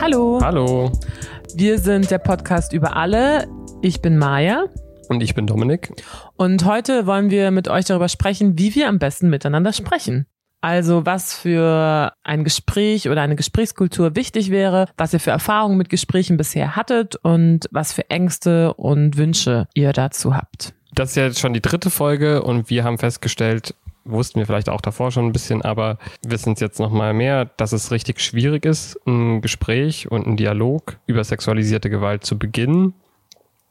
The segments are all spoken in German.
Hallo. Hallo. Wir sind der Podcast über alle. Ich bin Maja. Und ich bin Dominik. Und heute wollen wir mit euch darüber sprechen, wie wir am besten miteinander sprechen. Also was für ein Gespräch oder eine Gesprächskultur wichtig wäre, was ihr für Erfahrungen mit Gesprächen bisher hattet und was für Ängste und Wünsche ihr dazu habt. Das ist ja jetzt schon die dritte Folge und wir haben festgestellt, wussten wir vielleicht auch davor schon ein bisschen, aber wissen es jetzt noch mal mehr, dass es richtig schwierig ist, ein Gespräch und ein Dialog über sexualisierte Gewalt zu beginnen.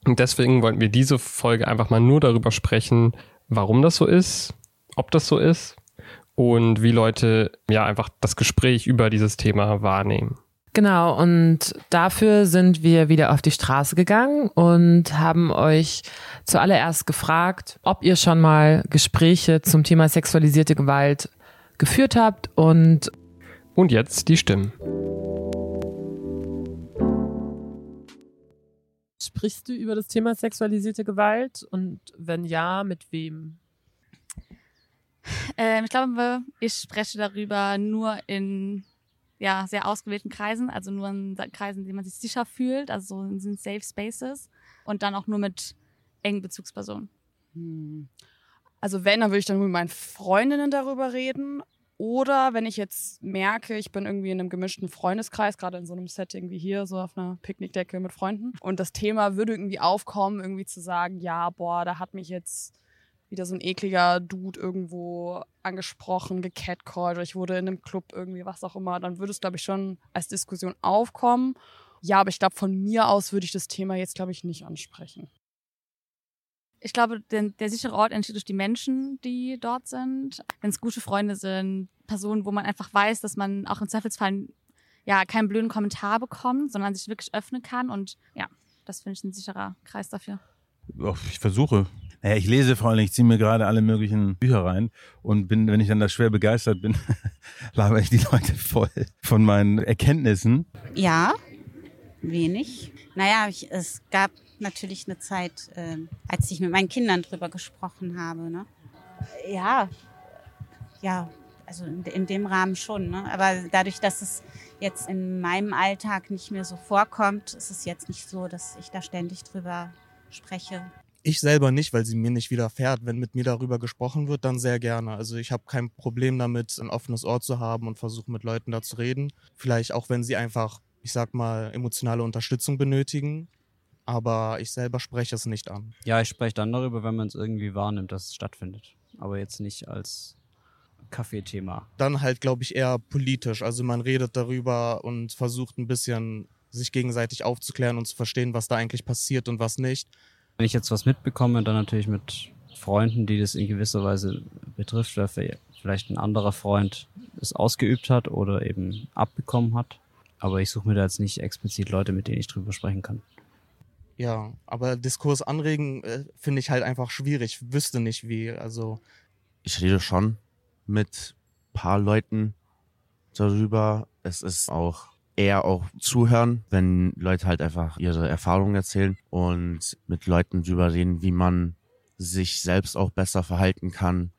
Und deswegen wollten wir diese Folge einfach mal nur darüber sprechen, warum das so ist, ob das so ist und wie Leute ja einfach das Gespräch über dieses Thema wahrnehmen. Genau, und dafür sind wir wieder auf die Straße gegangen und haben euch zuallererst gefragt, ob ihr schon mal Gespräche zum Thema sexualisierte Gewalt geführt habt und Und jetzt die Stimmen. sprichst du über das Thema sexualisierte Gewalt und wenn ja, mit wem? Ähm, ich glaube, ich spreche darüber nur in ja, sehr ausgewählten Kreisen, also nur in Kreisen, in denen man sich sicher fühlt, also so in Safe Spaces und dann auch nur mit engen Bezugspersonen. Hm. Also wenn, dann würde ich dann mit meinen Freundinnen darüber reden. Oder wenn ich jetzt merke, ich bin irgendwie in einem gemischten Freundeskreis, gerade in so einem Setting wie hier, so auf einer Picknickdecke mit Freunden. Und das Thema würde irgendwie aufkommen, irgendwie zu sagen, ja, boah, da hat mich jetzt wieder so ein ekliger Dude irgendwo angesprochen, gecatcallt oder ich wurde in einem Club irgendwie, was auch immer, dann würde es, glaube ich, schon als Diskussion aufkommen. Ja, aber ich glaube, von mir aus würde ich das Thema jetzt, glaube ich, nicht ansprechen. Ich glaube, der, der sichere Ort entsteht durch die Menschen, die dort sind. Wenn es gute Freunde sind, Personen, wo man einfach weiß, dass man auch im Zweifelsfall ja keinen blöden Kommentar bekommt, sondern sich wirklich öffnen kann. Und ja, das finde ich ein sicherer Kreis dafür. Ich versuche. Naja, ich lese vor allem, ich ziehe mir gerade alle möglichen Bücher rein und bin, wenn ich dann da schwer begeistert bin, laber ich die Leute voll von meinen Erkenntnissen. Ja, wenig. Naja, ich, es gab natürlich eine Zeit, äh, als ich mit meinen Kindern drüber gesprochen habe. Ne? Ja, ja, also in, in dem Rahmen schon. Ne? Aber dadurch, dass es jetzt in meinem Alltag nicht mehr so vorkommt, ist es jetzt nicht so, dass ich da ständig drüber spreche. Ich selber nicht, weil sie mir nicht widerfährt. Wenn mit mir darüber gesprochen wird, dann sehr gerne. Also ich habe kein Problem damit, ein offenes Ohr zu haben und versuche mit Leuten da zu reden. Vielleicht auch, wenn sie einfach, ich sag mal, emotionale Unterstützung benötigen. Aber ich selber spreche es nicht an. Ja, ich spreche dann darüber, wenn man es irgendwie wahrnimmt, dass es stattfindet. Aber jetzt nicht als Kaffeethema. Dann halt, glaube ich, eher politisch. Also man redet darüber und versucht ein bisschen sich gegenseitig aufzuklären und zu verstehen, was da eigentlich passiert und was nicht. Wenn ich jetzt was mitbekomme, dann natürlich mit Freunden, die das in gewisser Weise betrifft, weil vielleicht ein anderer Freund es ausgeübt hat oder eben abbekommen hat. Aber ich suche mir da jetzt nicht explizit Leute, mit denen ich drüber sprechen kann. Ja, aber Diskurs anregen äh, finde ich halt einfach schwierig. Ich wüsste nicht wie. Also ich rede schon mit paar Leuten darüber. Es ist auch eher auch zuhören, wenn Leute halt einfach ihre Erfahrungen erzählen und mit Leuten drüber reden, wie man sich selbst auch besser verhalten kann.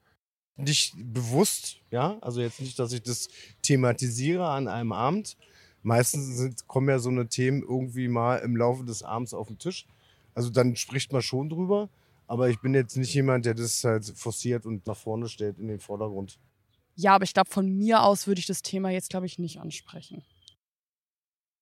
Nicht bewusst, ja, also jetzt nicht, dass ich das thematisiere an einem Abend. Meistens sind, kommen ja so eine Themen irgendwie mal im Laufe des Abends auf den Tisch. Also dann spricht man schon drüber, aber ich bin jetzt nicht jemand, der das halt forciert und nach vorne stellt in den Vordergrund. Ja, aber ich glaube, von mir aus würde ich das Thema jetzt, glaube ich, nicht ansprechen.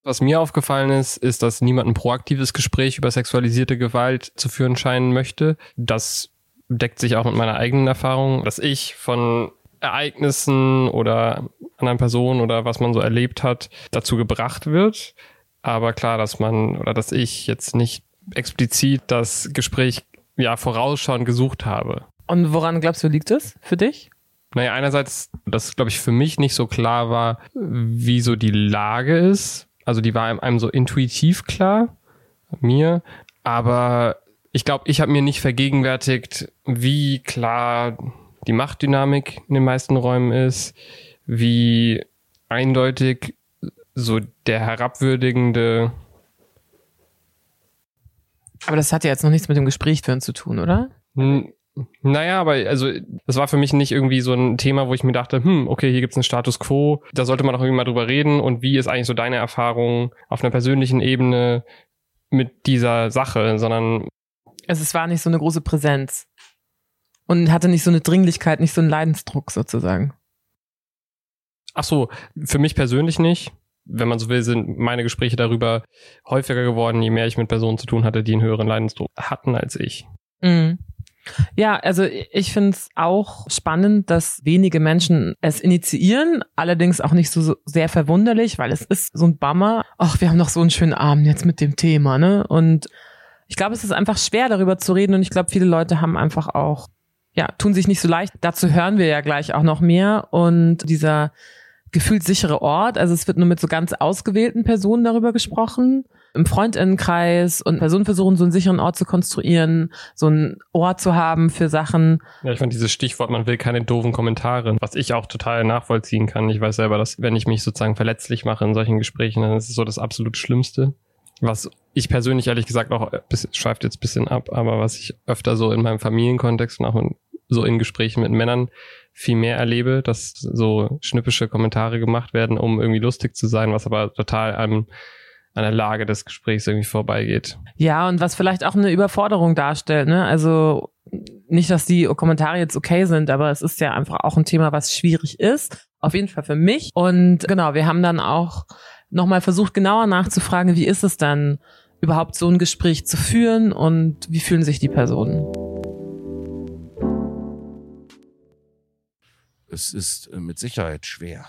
Was mir aufgefallen ist, ist, dass niemand ein proaktives Gespräch über sexualisierte Gewalt zu führen scheinen möchte. Das deckt sich auch mit meiner eigenen Erfahrung, dass ich von Ereignissen oder anderen Personen oder was man so erlebt hat, dazu gebracht wird. Aber klar, dass man oder dass ich jetzt nicht explizit das Gespräch ja vorausschauend gesucht habe. Und woran glaubst du, liegt es für dich? Naja, einerseits, dass, glaube ich, für mich nicht so klar war, wie so die Lage ist. Also die war einem so intuitiv klar, mir. Aber ich glaube, ich habe mir nicht vergegenwärtigt, wie klar die Machtdynamik in den meisten Räumen ist, wie eindeutig so der herabwürdigende. Aber das hat ja jetzt noch nichts mit dem Gespräch führen zu tun, oder? Naja, aber also das war für mich nicht irgendwie so ein Thema, wo ich mir dachte, hm, okay, hier gibt's einen Status quo, da sollte man doch irgendwie mal drüber reden und wie ist eigentlich so deine Erfahrung auf einer persönlichen Ebene mit dieser Sache, sondern Also es war nicht so eine große Präsenz. Und hatte nicht so eine Dringlichkeit, nicht so einen Leidensdruck sozusagen. ach so, für mich persönlich nicht. Wenn man so will, sind meine Gespräche darüber häufiger geworden, je mehr ich mit Personen zu tun hatte, die einen höheren Leidensdruck hatten als ich. Mhm. Ja, also ich finde es auch spannend, dass wenige Menschen es initiieren, allerdings auch nicht so, so sehr verwunderlich, weil es ist so ein Bummer. Ach, wir haben doch so einen schönen Abend jetzt mit dem Thema, ne? Und ich glaube, es ist einfach schwer, darüber zu reden und ich glaube, viele Leute haben einfach auch, ja, tun sich nicht so leicht. Dazu hören wir ja gleich auch noch mehr und dieser gefühlt sichere Ort, also es wird nur mit so ganz ausgewählten Personen darüber gesprochen im Freundinnenkreis und Personen versuchen, so einen sicheren Ort zu konstruieren, so ein Ohr zu haben für Sachen. Ja, ich fand dieses Stichwort, man will keine doofen Kommentare, was ich auch total nachvollziehen kann. Ich weiß selber, dass wenn ich mich sozusagen verletzlich mache in solchen Gesprächen, dann ist es so das absolut Schlimmste. Was ich persönlich ehrlich gesagt auch, schweift jetzt bisschen ab, aber was ich öfter so in meinem Familienkontext und auch so in Gesprächen mit Männern viel mehr erlebe, dass so schnippische Kommentare gemacht werden, um irgendwie lustig zu sein, was aber total an, an der Lage des Gesprächs irgendwie vorbeigeht. Ja, und was vielleicht auch eine Überforderung darstellt, ne? Also nicht, dass die Kommentare jetzt okay sind, aber es ist ja einfach auch ein Thema, was schwierig ist. Auf jeden Fall für mich. Und genau, wir haben dann auch nochmal versucht, genauer nachzufragen, wie ist es dann, überhaupt so ein Gespräch zu führen und wie fühlen sich die Personen? Es ist äh, mit Sicherheit schwer.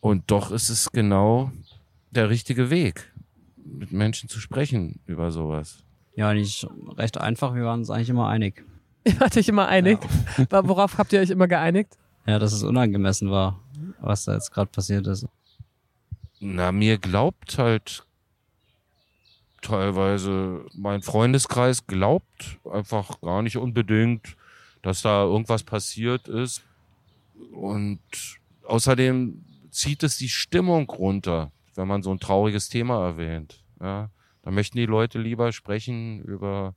Und doch ist es genau der richtige Weg, mit Menschen zu sprechen über sowas. Ja, nicht recht einfach. Wir waren uns eigentlich immer einig. Ihr wart euch immer einig. Worauf habt ihr euch immer geeinigt? Ja, dass es unangemessen war, was da jetzt gerade passiert ist. Na, mir glaubt halt teilweise mein Freundeskreis glaubt einfach gar nicht unbedingt, dass da irgendwas passiert ist. Und außerdem zieht es die Stimmung runter, wenn man so ein trauriges Thema erwähnt. Ja, da möchten die Leute lieber sprechen über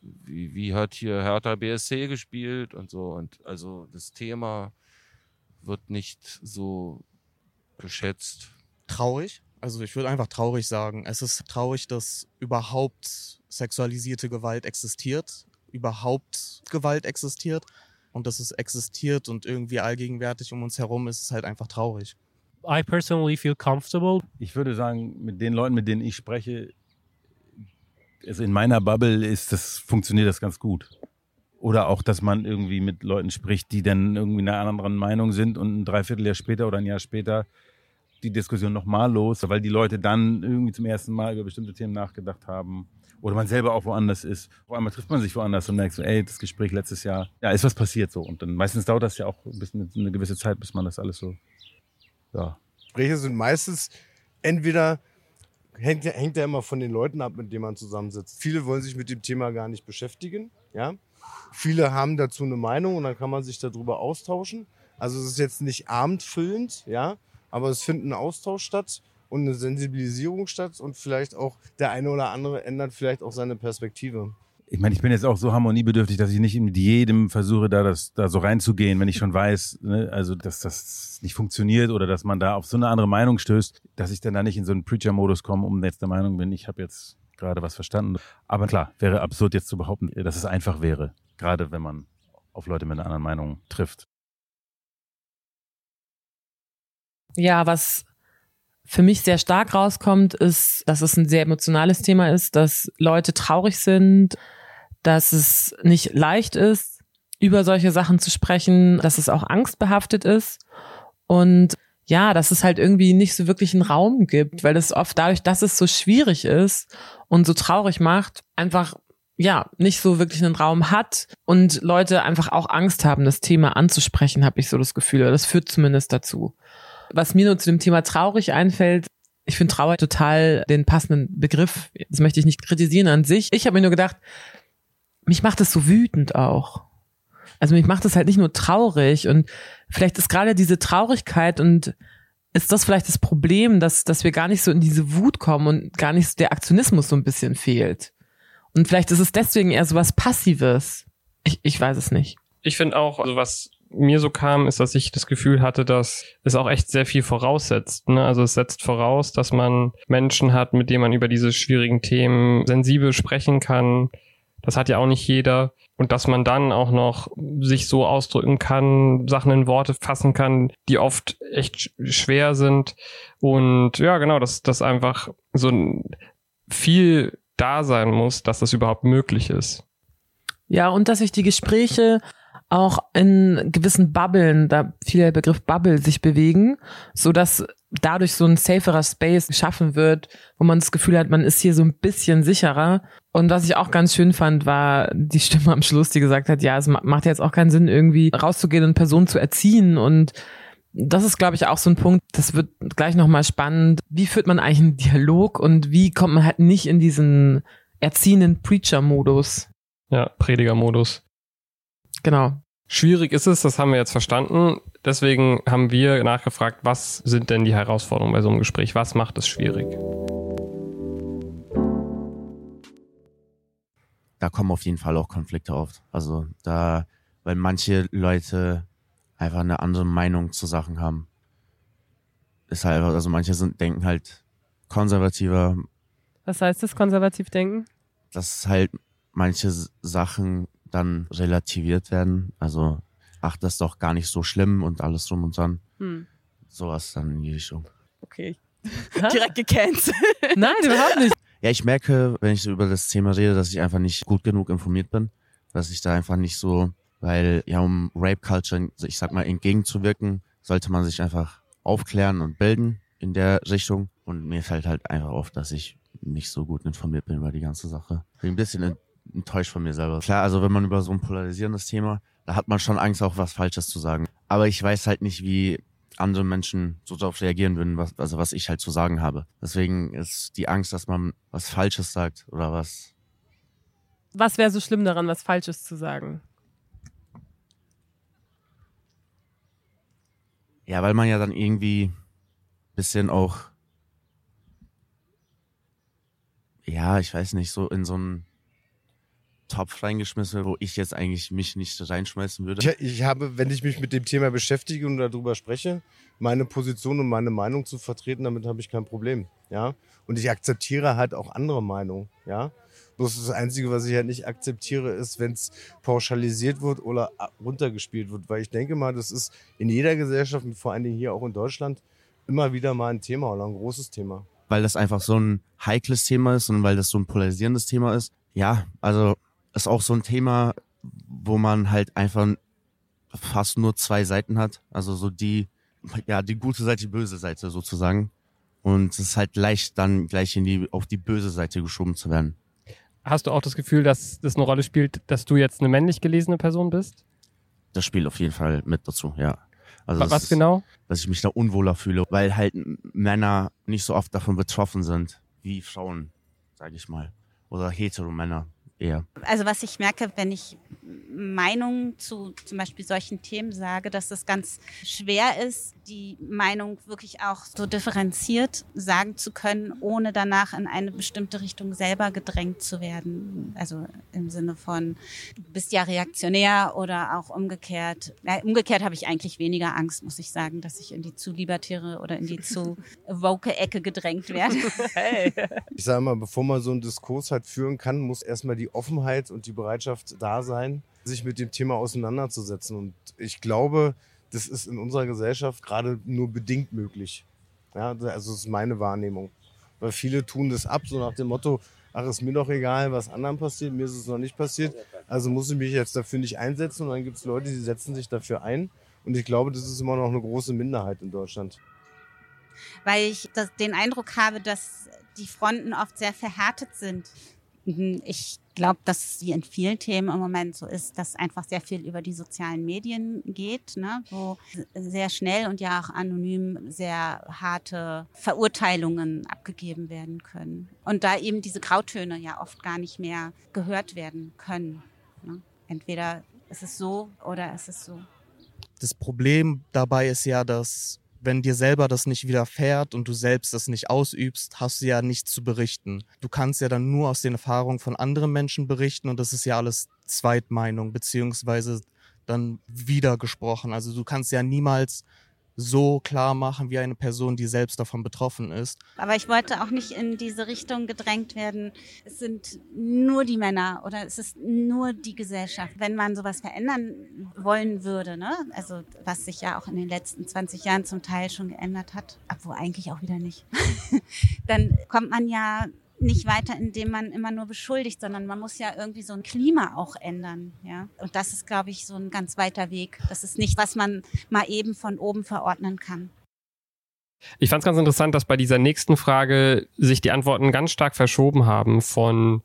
wie, wie hat hier Hertha BSC gespielt und so. Und also das Thema wird nicht so geschätzt. Traurig. Also ich würde einfach traurig sagen. Es ist traurig, dass überhaupt sexualisierte Gewalt existiert, überhaupt Gewalt existiert und dass es existiert und irgendwie allgegenwärtig um uns herum ist, ist halt einfach traurig. I personally feel comfortable. Ich würde sagen, mit den Leuten, mit denen ich spreche, also in meiner Bubble ist das, funktioniert das ganz gut. Oder auch, dass man irgendwie mit Leuten spricht, die dann irgendwie einer anderen Meinung sind und ein Dreivierteljahr später oder ein Jahr später die Diskussion nochmal los, weil die Leute dann irgendwie zum ersten Mal über bestimmte Themen nachgedacht haben. Oder man selber auch woanders ist. Auf einmal trifft man sich woanders und merkt so, ey, das Gespräch letztes Jahr, ja, ist was passiert so. Und dann meistens dauert das ja auch ein bisschen eine gewisse Zeit, bis man das alles so, ja. Gespräche sind meistens entweder hängt, hängt ja immer von den Leuten ab, mit denen man zusammensitzt. Viele wollen sich mit dem Thema gar nicht beschäftigen, ja. Viele haben dazu eine Meinung und dann kann man sich darüber austauschen. Also es ist jetzt nicht abendfüllend, ja, aber es findet ein Austausch statt und eine Sensibilisierung statt und vielleicht auch der eine oder andere ändert vielleicht auch seine Perspektive. Ich meine, ich bin jetzt auch so harmoniebedürftig, dass ich nicht mit jedem versuche, da, das, da so reinzugehen, wenn ich schon weiß, ne, also dass das nicht funktioniert oder dass man da auf so eine andere Meinung stößt, dass ich dann da nicht in so einen Preacher-Modus komme, um jetzt der Meinung bin, ich habe jetzt gerade was verstanden. Aber klar, wäre absurd jetzt zu behaupten, dass es einfach wäre, gerade wenn man auf Leute mit einer anderen Meinung trifft. Ja, was für mich sehr stark rauskommt, ist, dass es ein sehr emotionales Thema ist, dass Leute traurig sind, dass es nicht leicht ist, über solche Sachen zu sprechen, dass es auch angstbehaftet ist und ja, dass es halt irgendwie nicht so wirklich einen Raum gibt, weil es oft dadurch, dass es so schwierig ist und so traurig macht, einfach ja, nicht so wirklich einen Raum hat und Leute einfach auch Angst haben, das Thema anzusprechen, habe ich so das Gefühl. Das führt zumindest dazu. Was mir nur zu dem Thema traurig einfällt, ich finde Trauer total den passenden Begriff. Das möchte ich nicht kritisieren an sich. Ich habe mir nur gedacht, mich macht es so wütend auch. Also mich macht es halt nicht nur traurig und vielleicht ist gerade diese Traurigkeit und ist das vielleicht das Problem, dass, dass wir gar nicht so in diese Wut kommen und gar nicht so der Aktionismus so ein bisschen fehlt. Und vielleicht ist es deswegen eher so was Passives. Ich, ich weiß es nicht. Ich finde auch, also was mir so kam, ist, dass ich das Gefühl hatte, dass es auch echt sehr viel voraussetzt. Ne? Also es setzt voraus, dass man Menschen hat, mit denen man über diese schwierigen Themen sensibel sprechen kann. Das hat ja auch nicht jeder. Und dass man dann auch noch sich so ausdrücken kann, Sachen in Worte fassen kann, die oft echt schwer sind. Und ja, genau, dass das einfach so viel da sein muss, dass das überhaupt möglich ist. Ja, und dass sich die Gespräche auch in gewissen Bubblen, da fiel der Begriff Bubble, sich bewegen, so dass dadurch so ein saferer Space geschaffen wird, wo man das Gefühl hat, man ist hier so ein bisschen sicherer. Und was ich auch ganz schön fand, war die Stimme am Schluss, die gesagt hat, ja, es macht jetzt auch keinen Sinn, irgendwie rauszugehen und Personen zu erziehen und das ist, glaube ich, auch so ein Punkt, das wird gleich nochmal spannend. Wie führt man eigentlich einen Dialog und wie kommt man halt nicht in diesen erziehenden Preacher-Modus? Ja, Prediger-Modus. Genau. Schwierig ist es, das haben wir jetzt verstanden. Deswegen haben wir nachgefragt, was sind denn die Herausforderungen bei so einem Gespräch? Was macht es schwierig? Da kommen auf jeden Fall auch Konflikte auf. Also da, weil manche Leute einfach eine andere Meinung zu Sachen haben. Ist halt, also manche sind, denken halt konservativer. Was heißt das, konservativ denken? Dass halt manche Sachen dann relativiert werden. Also, ach, das ist doch gar nicht so schlimm und alles drum und dran. Hm. Sowas dann in die Richtung. Okay. Direkt gecancelt. Nein, überhaupt nicht. Ja, ich merke, wenn ich über das Thema rede, dass ich einfach nicht gut genug informiert bin. Dass ich da einfach nicht so, weil ja, um Rape Culture, ich sag mal, entgegenzuwirken, sollte man sich einfach aufklären und bilden in der Richtung. Und mir fällt halt einfach auf, dass ich nicht so gut informiert bin über die ganze Sache. Bin ein bisschen enttäuscht von mir selber. Klar, also wenn man über so ein polarisierendes Thema, da hat man schon Angst, auch was Falsches zu sagen. Aber ich weiß halt nicht, wie andere Menschen so darauf reagieren würden, was, also was ich halt zu sagen habe. Deswegen ist die Angst, dass man was Falsches sagt oder was. Was wäre so schlimm daran, was Falsches zu sagen? Ja, weil man ja dann irgendwie bisschen auch, ja, ich weiß nicht, so in so ein Topf reingeschmissen, wo ich jetzt eigentlich mich nicht reinschmeißen würde? Ich, ich, habe, wenn ich mich mit dem Thema beschäftige und darüber spreche, meine Position und meine Meinung zu vertreten, damit habe ich kein Problem. Ja? Und ich akzeptiere halt auch andere Meinungen. Ja? Bloß das Einzige, was ich halt nicht akzeptiere, ist, wenn es pauschalisiert wird oder runtergespielt wird. Weil ich denke mal, das ist in jeder Gesellschaft, vor allen Dingen hier auch in Deutschland, immer wieder mal ein Thema oder ein großes Thema. Weil das einfach so ein heikles Thema ist und weil das so ein polarisierendes Thema ist. Ja, also ist auch so ein Thema, wo man halt einfach fast nur zwei Seiten hat. Also so die, ja, die gute Seite, die böse Seite sozusagen. Und es ist halt leicht dann gleich in die, auf die böse Seite geschoben zu werden. Hast du auch das Gefühl, dass das eine Rolle spielt, dass du jetzt eine männlich gelesene Person bist? Das spielt auf jeden Fall mit dazu, ja. Also Was genau? Dass ich mich da unwohler fühle, weil halt Männer nicht so oft davon betroffen sind wie Frauen, sage ich mal. Oder hetero Männer eher. Also was ich merke, wenn ich Meinungen zu zum Beispiel solchen Themen sage, dass es ganz schwer ist, die Meinung wirklich auch so differenziert sagen zu können, ohne danach in eine bestimmte Richtung selber gedrängt zu werden. Also im Sinne von, du bist ja reaktionär oder auch umgekehrt. Ja, umgekehrt habe ich eigentlich weniger Angst, muss ich sagen, dass ich in die zu libertäre oder in die zu woke Ecke gedrängt werde. Hey. Ich sage mal, bevor man so einen Diskurs halt führen kann, muss erstmal die Offenheit und die Bereitschaft da sein, sich mit dem Thema auseinanderzusetzen. Und ich glaube, das ist in unserer Gesellschaft gerade nur bedingt möglich. Ja, also das ist meine Wahrnehmung. Weil viele tun das ab, so nach dem Motto, ach, ist mir doch egal, was anderen passiert, mir ist es noch nicht passiert, also muss ich mich jetzt dafür nicht einsetzen. Und dann gibt es Leute, die setzen sich dafür ein. Und ich glaube, das ist immer noch eine große Minderheit in Deutschland. Weil ich das, den Eindruck habe, dass die Fronten oft sehr verhärtet sind. Mhm, ich glaube, dass wie in vielen Themen im Moment so ist, dass einfach sehr viel über die sozialen Medien geht, ne, wo sehr schnell und ja auch anonym sehr harte Verurteilungen abgegeben werden können. Und da eben diese Grautöne ja oft gar nicht mehr gehört werden können. Ne. Entweder ist es so oder ist es so. Das Problem dabei ist ja, dass wenn dir selber das nicht widerfährt und du selbst das nicht ausübst, hast du ja nichts zu berichten. Du kannst ja dann nur aus den Erfahrungen von anderen Menschen berichten und das ist ja alles Zweitmeinung, beziehungsweise dann wiedergesprochen. Also du kannst ja niemals so klar machen wie eine Person, die selbst davon betroffen ist. Aber ich wollte auch nicht in diese Richtung gedrängt werden. Es sind nur die Männer oder es ist nur die Gesellschaft. Wenn man sowas verändern wollen würde, ne? also was sich ja auch in den letzten 20 Jahren zum Teil schon geändert hat, obwohl eigentlich auch wieder nicht, dann kommt man ja nicht weiter, indem man immer nur beschuldigt, sondern man muss ja irgendwie so ein Klima auch ändern. Ja? Und das ist, glaube ich, so ein ganz weiter Weg. Das ist nicht, was man mal eben von oben verordnen kann. Ich fand es ganz interessant, dass bei dieser nächsten Frage sich die Antworten ganz stark verschoben haben von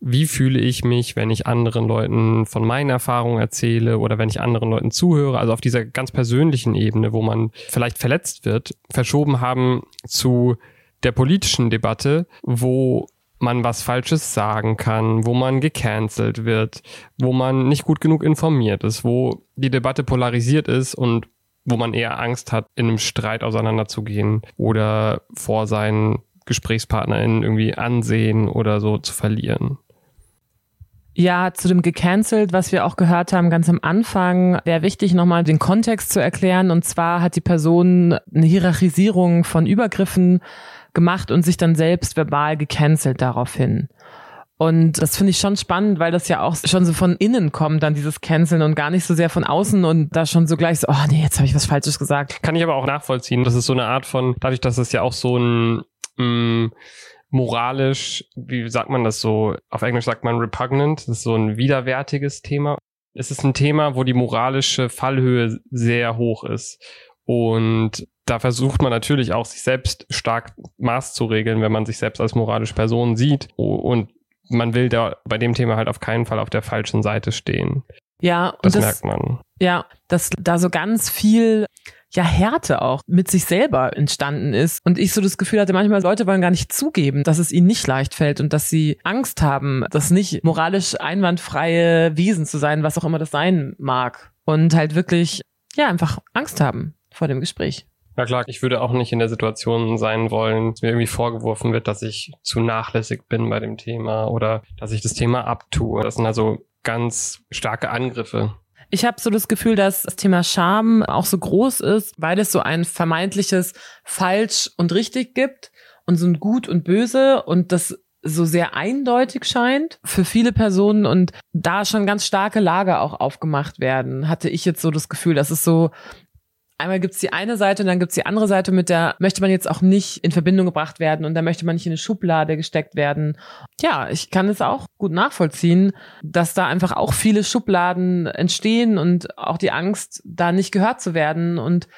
wie fühle ich mich, wenn ich anderen Leuten von meinen Erfahrungen erzähle oder wenn ich anderen Leuten zuhöre, also auf dieser ganz persönlichen Ebene, wo man vielleicht verletzt wird, verschoben haben zu der politischen Debatte, wo man was Falsches sagen kann, wo man gecancelt wird, wo man nicht gut genug informiert ist, wo die Debatte polarisiert ist und wo man eher Angst hat, in einem Streit auseinanderzugehen oder vor seinen GesprächspartnerInnen irgendwie Ansehen oder so zu verlieren. Ja, zu dem gecancelt, was wir auch gehört haben ganz am Anfang, wäre wichtig, nochmal den Kontext zu erklären. Und zwar hat die Person eine Hierarchisierung von Übergriffen gemacht und sich dann selbst verbal gecancelt daraufhin. Und das finde ich schon spannend, weil das ja auch schon so von innen kommt, dann dieses Canceln und gar nicht so sehr von außen und da schon so gleich so, oh nee, jetzt habe ich was Falsches gesagt. Kann ich aber auch nachvollziehen. Das ist so eine Art von, dadurch, dass es ja auch so ein mh, mm, moralisch, wie sagt man das so, auf Englisch sagt man repugnant, das ist so ein widerwärtiges Thema. Es ist ein Thema, wo die moralische Fallhöhe sehr hoch ist. Und da versucht man natürlich auch, sich selbst stark Maß zu regeln, wenn man sich selbst als moralische Person sieht. Und man will da bei dem Thema halt auf keinen Fall auf der falschen Seite stehen. Ja, und das, das merkt man. Ja, dass da so ganz viel ja Härte auch mit sich selber entstanden ist und ich so das Gefühl hatte, manchmal Leute wollen gar nicht zugeben, dass es ihnen nicht leicht fällt und dass sie Angst haben, das nicht moralisch einwandfreie Wesen zu sein, was auch immer das sein mag und halt wirklich ja einfach Angst haben vor dem Gespräch. Ja klar, ich würde auch nicht in der Situation sein wollen, dass mir irgendwie vorgeworfen wird, dass ich zu nachlässig bin bei dem Thema oder dass ich das Thema abtue. Das sind also ganz starke Angriffe. Ich habe so das Gefühl, dass das Thema Scham auch so groß ist, weil es so ein vermeintliches Falsch und Richtig gibt und so ein Gut und Böse und das so sehr eindeutig scheint für viele Personen und da schon ganz starke Lager auch aufgemacht werden, hatte ich jetzt so das Gefühl, dass es so einmal gibt's die eine Seite und dann gibt's die andere Seite, mit der möchte man jetzt auch nicht in Verbindung gebracht werden und da möchte man nicht in eine Schublade gesteckt werden. Ja, ich kann es auch gut nachvollziehen, dass da einfach auch viele Schubladen entstehen und auch die Angst, da nicht gehört zu werden und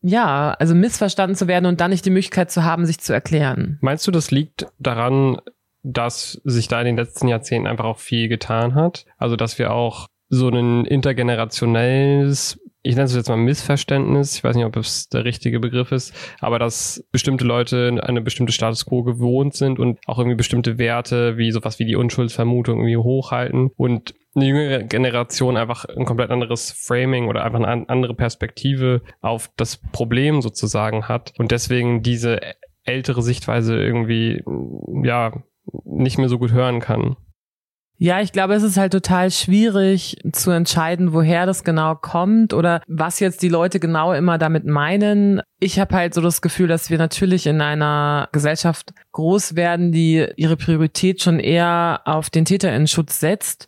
ja, also missverstanden zu werden und dann nicht die Möglichkeit zu haben, sich zu erklären. Meinst du, das liegt daran, dass sich da in den letzten Jahrzehnten einfach auch viel getan hat? Also, dass wir auch so ein intergenerationelles ich nenne es jetzt mal Missverständnis, ich weiß nicht, ob es der richtige Begriff ist, aber dass bestimmte Leute eine bestimmte Status quo gewohnt sind und auch irgendwie bestimmte Werte wie sowas wie die Unschuldsvermutung irgendwie hochhalten und eine jüngere Generation einfach ein komplett anderes Framing oder einfach eine andere Perspektive auf das Problem sozusagen hat und deswegen diese ältere Sichtweise irgendwie, ja, nicht mehr so gut hören kann. Ja, ich glaube, es ist halt total schwierig zu entscheiden, woher das genau kommt oder was jetzt die Leute genau immer damit meinen. Ich habe halt so das Gefühl, dass wir natürlich in einer Gesellschaft groß werden, die ihre Priorität schon eher auf den Täterinnenschutz setzt.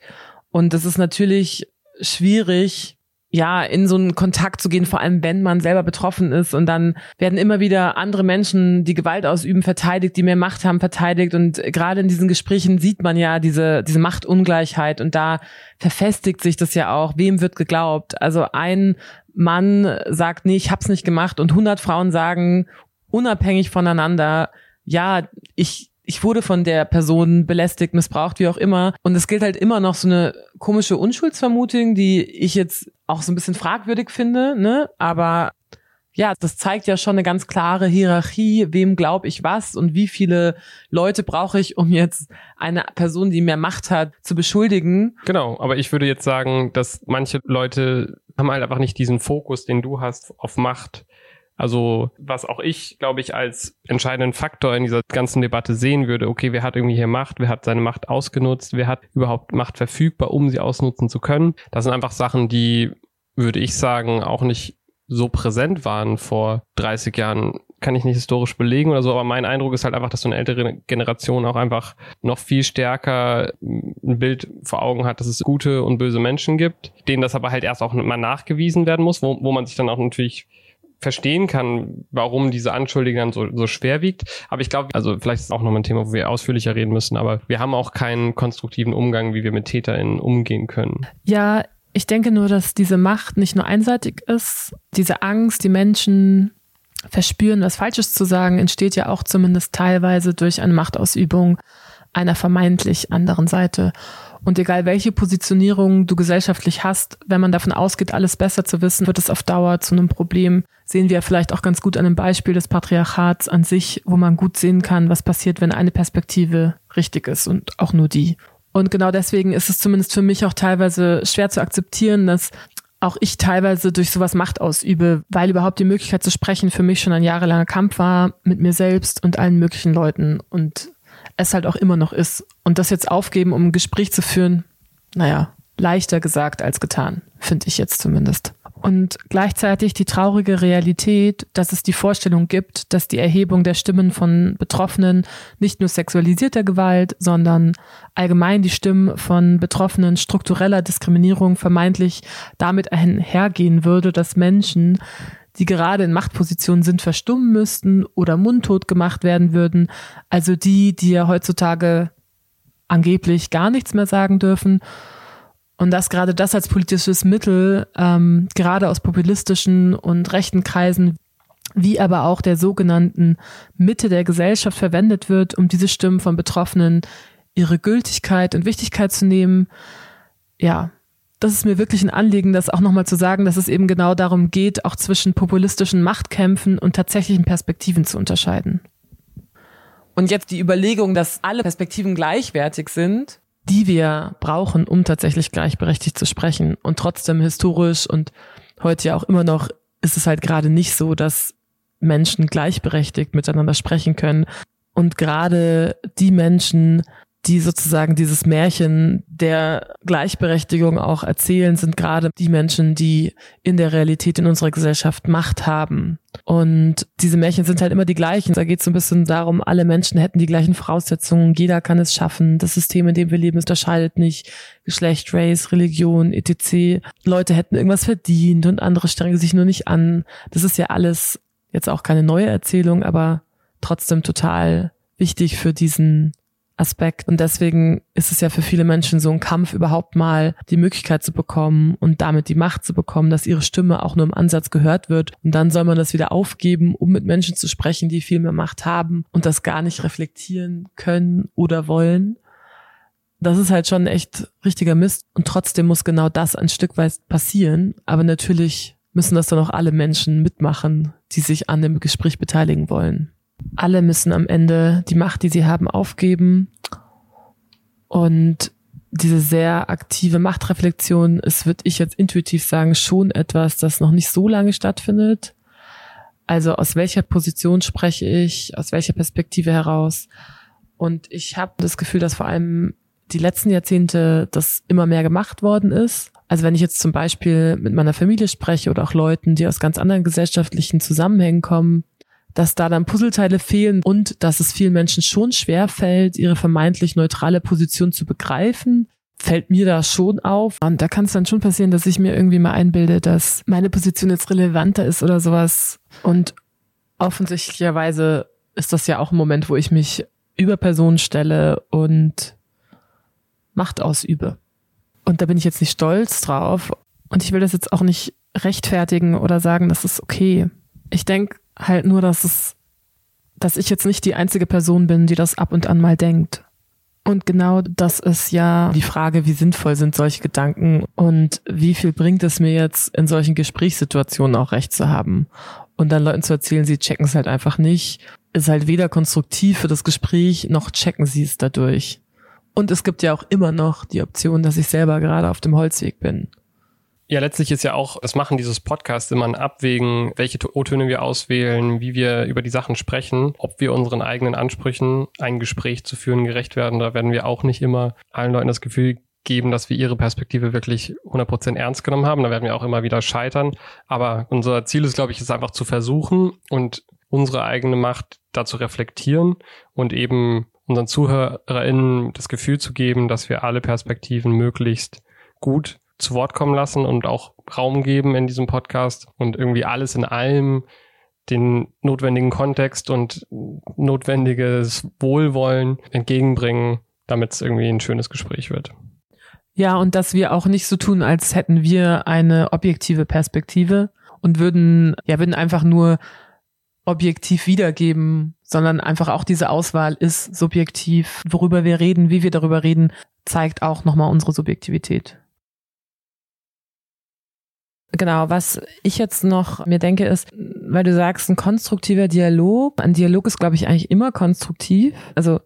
Und das ist natürlich schwierig, ja, in so einen Kontakt zu gehen, vor allem wenn man selber betroffen ist. Und dann werden immer wieder andere Menschen, die Gewalt ausüben, verteidigt, die mehr Macht haben, verteidigt. Und gerade in diesen Gesprächen sieht man ja diese, diese Machtungleichheit. Und da verfestigt sich das ja auch. Wem wird geglaubt? Also ein Mann sagt, nee, ich hab's nicht gemacht. Und 100 Frauen sagen, unabhängig voneinander, ja, ich, ich wurde von der Person belästigt, missbraucht, wie auch immer. Und es gilt halt immer noch so eine komische Unschuldsvermutung, die ich jetzt auch so ein bisschen fragwürdig finde, ne? Aber ja, das zeigt ja schon eine ganz klare Hierarchie, wem glaube ich was und wie viele Leute brauche ich, um jetzt eine Person, die mehr Macht hat, zu beschuldigen. Genau, aber ich würde jetzt sagen, dass manche Leute haben halt einfach nicht diesen Fokus, den du hast, auf Macht Also was auch ich, glaube ich, als entscheidenden Faktor in dieser ganzen Debatte sehen würde, okay, wer hat irgendwie hier Macht, wer hat seine Macht ausgenutzt, wer hat überhaupt Macht verfügbar, um sie ausnutzen zu können. Das sind einfach Sachen, die, würde ich sagen, auch nicht so präsent waren vor 30 Jahren, kann ich nicht historisch belegen oder so, aber mein Eindruck ist halt einfach, dass so eine ältere Generation auch einfach noch viel stärker ein Bild vor Augen hat, dass es gute und böse Menschen gibt, denen das aber halt erst auch mal nachgewiesen werden muss, wo, wo man sich dann auch natürlich verstehen kann, warum diese Anschuldigung dann so, so schwer wiegt. Aber ich glaube, also vielleicht ist auch nochmal ein Thema, wo wir ausführlicher reden müssen, aber wir haben auch keinen konstruktiven Umgang, wie wir mit TäterInnen umgehen können. Ja, ich denke nur, dass diese Macht nicht nur einseitig ist. Diese Angst, die Menschen verspüren, was Falsches zu sagen, entsteht ja auch zumindest teilweise durch eine Machtausübung einer vermeintlich anderen Seite. Und egal welche Positionierung du gesellschaftlich hast, wenn man davon ausgeht, alles besser zu wissen, wird es auf Dauer zu einem Problem. Sehen wir vielleicht auch ganz gut an dem Beispiel des Patriarchats an sich, wo man gut sehen kann, was passiert, wenn eine Perspektive richtig ist und auch nur die. Und genau deswegen ist es zumindest für mich auch teilweise schwer zu akzeptieren, dass auch ich teilweise durch sowas Macht ausübe, weil überhaupt die Möglichkeit zu sprechen für mich schon ein jahrelanger Kampf war mit mir selbst und allen möglichen Leuten und es halt auch immer noch ist. Und das jetzt aufgeben, um ein Gespräch zu führen, naja, leichter gesagt als getan, finde ich jetzt zumindest und gleichzeitig die traurige Realität, dass es die Vorstellung gibt, dass die Erhebung der Stimmen von Betroffenen nicht nur sexualisierter Gewalt, sondern allgemein die Stimmen von Betroffenen struktureller Diskriminierung vermeintlich damit einhergehen würde, dass Menschen, die gerade in Machtpositionen sind, verstummen müssten oder mundtot gemacht werden würden. Also die, die ja heutzutage angeblich gar nichts mehr sagen dürfen und dass gerade das als politisches Mittel, ähm, gerade aus populistischen und rechten Kreisen, wie aber auch der sogenannten Mitte der Gesellschaft verwendet wird, um diese Stimmen von Betroffenen ihre Gültigkeit und Wichtigkeit zu nehmen. Ja, das ist mir wirklich ein Anliegen, das auch nochmal zu sagen, dass es eben genau darum geht, auch zwischen populistischen Machtkämpfen und tatsächlichen Perspektiven zu unterscheiden. Und jetzt die Überlegung, dass alle Perspektiven gleichwertig sind, die wir brauchen, um tatsächlich gleichberechtigt zu sprechen. Und trotzdem historisch und heute ja auch immer noch ist es halt gerade nicht so, dass Menschen gleichberechtigt miteinander sprechen können. Und gerade die Menschen, die sozusagen dieses Märchen der Gleichberechtigung auch erzählen, sind gerade die Menschen, die in der Realität in unserer Gesellschaft Macht haben. Und diese Märchen sind halt immer die gleichen. Da geht es so ein bisschen darum, alle Menschen hätten die gleichen Voraussetzungen, jeder kann es schaffen, das System, in dem wir leben, unterscheidet nicht Geschlecht, Race, Religion, etc. Leute hätten irgendwas verdient und andere strengen sich nur nicht an. Das ist ja alles jetzt auch keine neue Erzählung, aber trotzdem total wichtig für diesen Aspekt. Und deswegen ist es ja für viele Menschen so ein Kampf, überhaupt mal die Möglichkeit zu bekommen und damit die Macht zu bekommen, dass ihre Stimme auch nur im Ansatz gehört wird. Und dann soll man das wieder aufgeben, um mit Menschen zu sprechen, die viel mehr Macht haben und das gar nicht reflektieren können oder wollen. Das ist halt schon echt richtiger Mist. Und trotzdem muss genau das ein Stück weit passieren. Aber natürlich müssen das dann auch alle Menschen mitmachen, die sich an dem Gespräch beteiligen wollen. Alle müssen am Ende die Macht, die sie haben, aufgeben. Und diese sehr aktive Machtreflexion ist, würde ich jetzt intuitiv sagen, schon etwas, das noch nicht so lange stattfindet. Also aus welcher Position spreche ich, aus welcher Perspektive heraus. Und ich habe das Gefühl, dass vor allem die letzten Jahrzehnte das immer mehr gemacht worden ist. Also wenn ich jetzt zum Beispiel mit meiner Familie spreche oder auch Leuten, die aus ganz anderen gesellschaftlichen Zusammenhängen kommen, dass da dann Puzzleteile fehlen und dass es vielen Menschen schon schwer fällt, ihre vermeintlich neutrale Position zu begreifen, fällt mir da schon auf. Und da kann es dann schon passieren, dass ich mir irgendwie mal einbilde, dass meine Position jetzt relevanter ist oder sowas. Und offensichtlicherweise ist das ja auch ein Moment, wo ich mich über Personen stelle und Macht ausübe. Und da bin ich jetzt nicht stolz drauf. Und ich will das jetzt auch nicht rechtfertigen oder sagen, das ist okay. Ich denke, halt nur, dass es, dass ich jetzt nicht die einzige Person bin, die das ab und an mal denkt. Und genau das ist ja die Frage, wie sinnvoll sind solche Gedanken und wie viel bringt es mir jetzt in solchen Gesprächssituationen auch recht zu haben. Und dann Leuten zu erzählen, sie checken es halt einfach nicht, ist halt weder konstruktiv für das Gespräch, noch checken sie es dadurch. Und es gibt ja auch immer noch die Option, dass ich selber gerade auf dem Holzweg bin. Ja, letztlich ist ja auch das Machen dieses Podcasts immer ein Abwägen, welche O-Töne wir auswählen, wie wir über die Sachen sprechen, ob wir unseren eigenen Ansprüchen, ein Gespräch zu führen, gerecht werden. Da werden wir auch nicht immer allen Leuten das Gefühl geben, dass wir ihre Perspektive wirklich 100% ernst genommen haben. Da werden wir auch immer wieder scheitern. Aber unser Ziel ist, glaube ich, es einfach zu versuchen und unsere eigene Macht dazu reflektieren und eben unseren ZuhörerInnen das Gefühl zu geben, dass wir alle Perspektiven möglichst gut zu Wort kommen lassen und auch Raum geben in diesem Podcast und irgendwie alles in allem den notwendigen Kontext und notwendiges Wohlwollen entgegenbringen, damit es irgendwie ein schönes Gespräch wird. Ja, und dass wir auch nicht so tun, als hätten wir eine objektive Perspektive und würden, ja, würden einfach nur objektiv wiedergeben, sondern einfach auch diese Auswahl ist subjektiv. Worüber wir reden, wie wir darüber reden, zeigt auch nochmal unsere Subjektivität. Genau, was ich jetzt noch mir denke ist, weil du sagst, ein konstruktiver Dialog. Ein Dialog ist, glaube ich, eigentlich immer konstruktiv. Also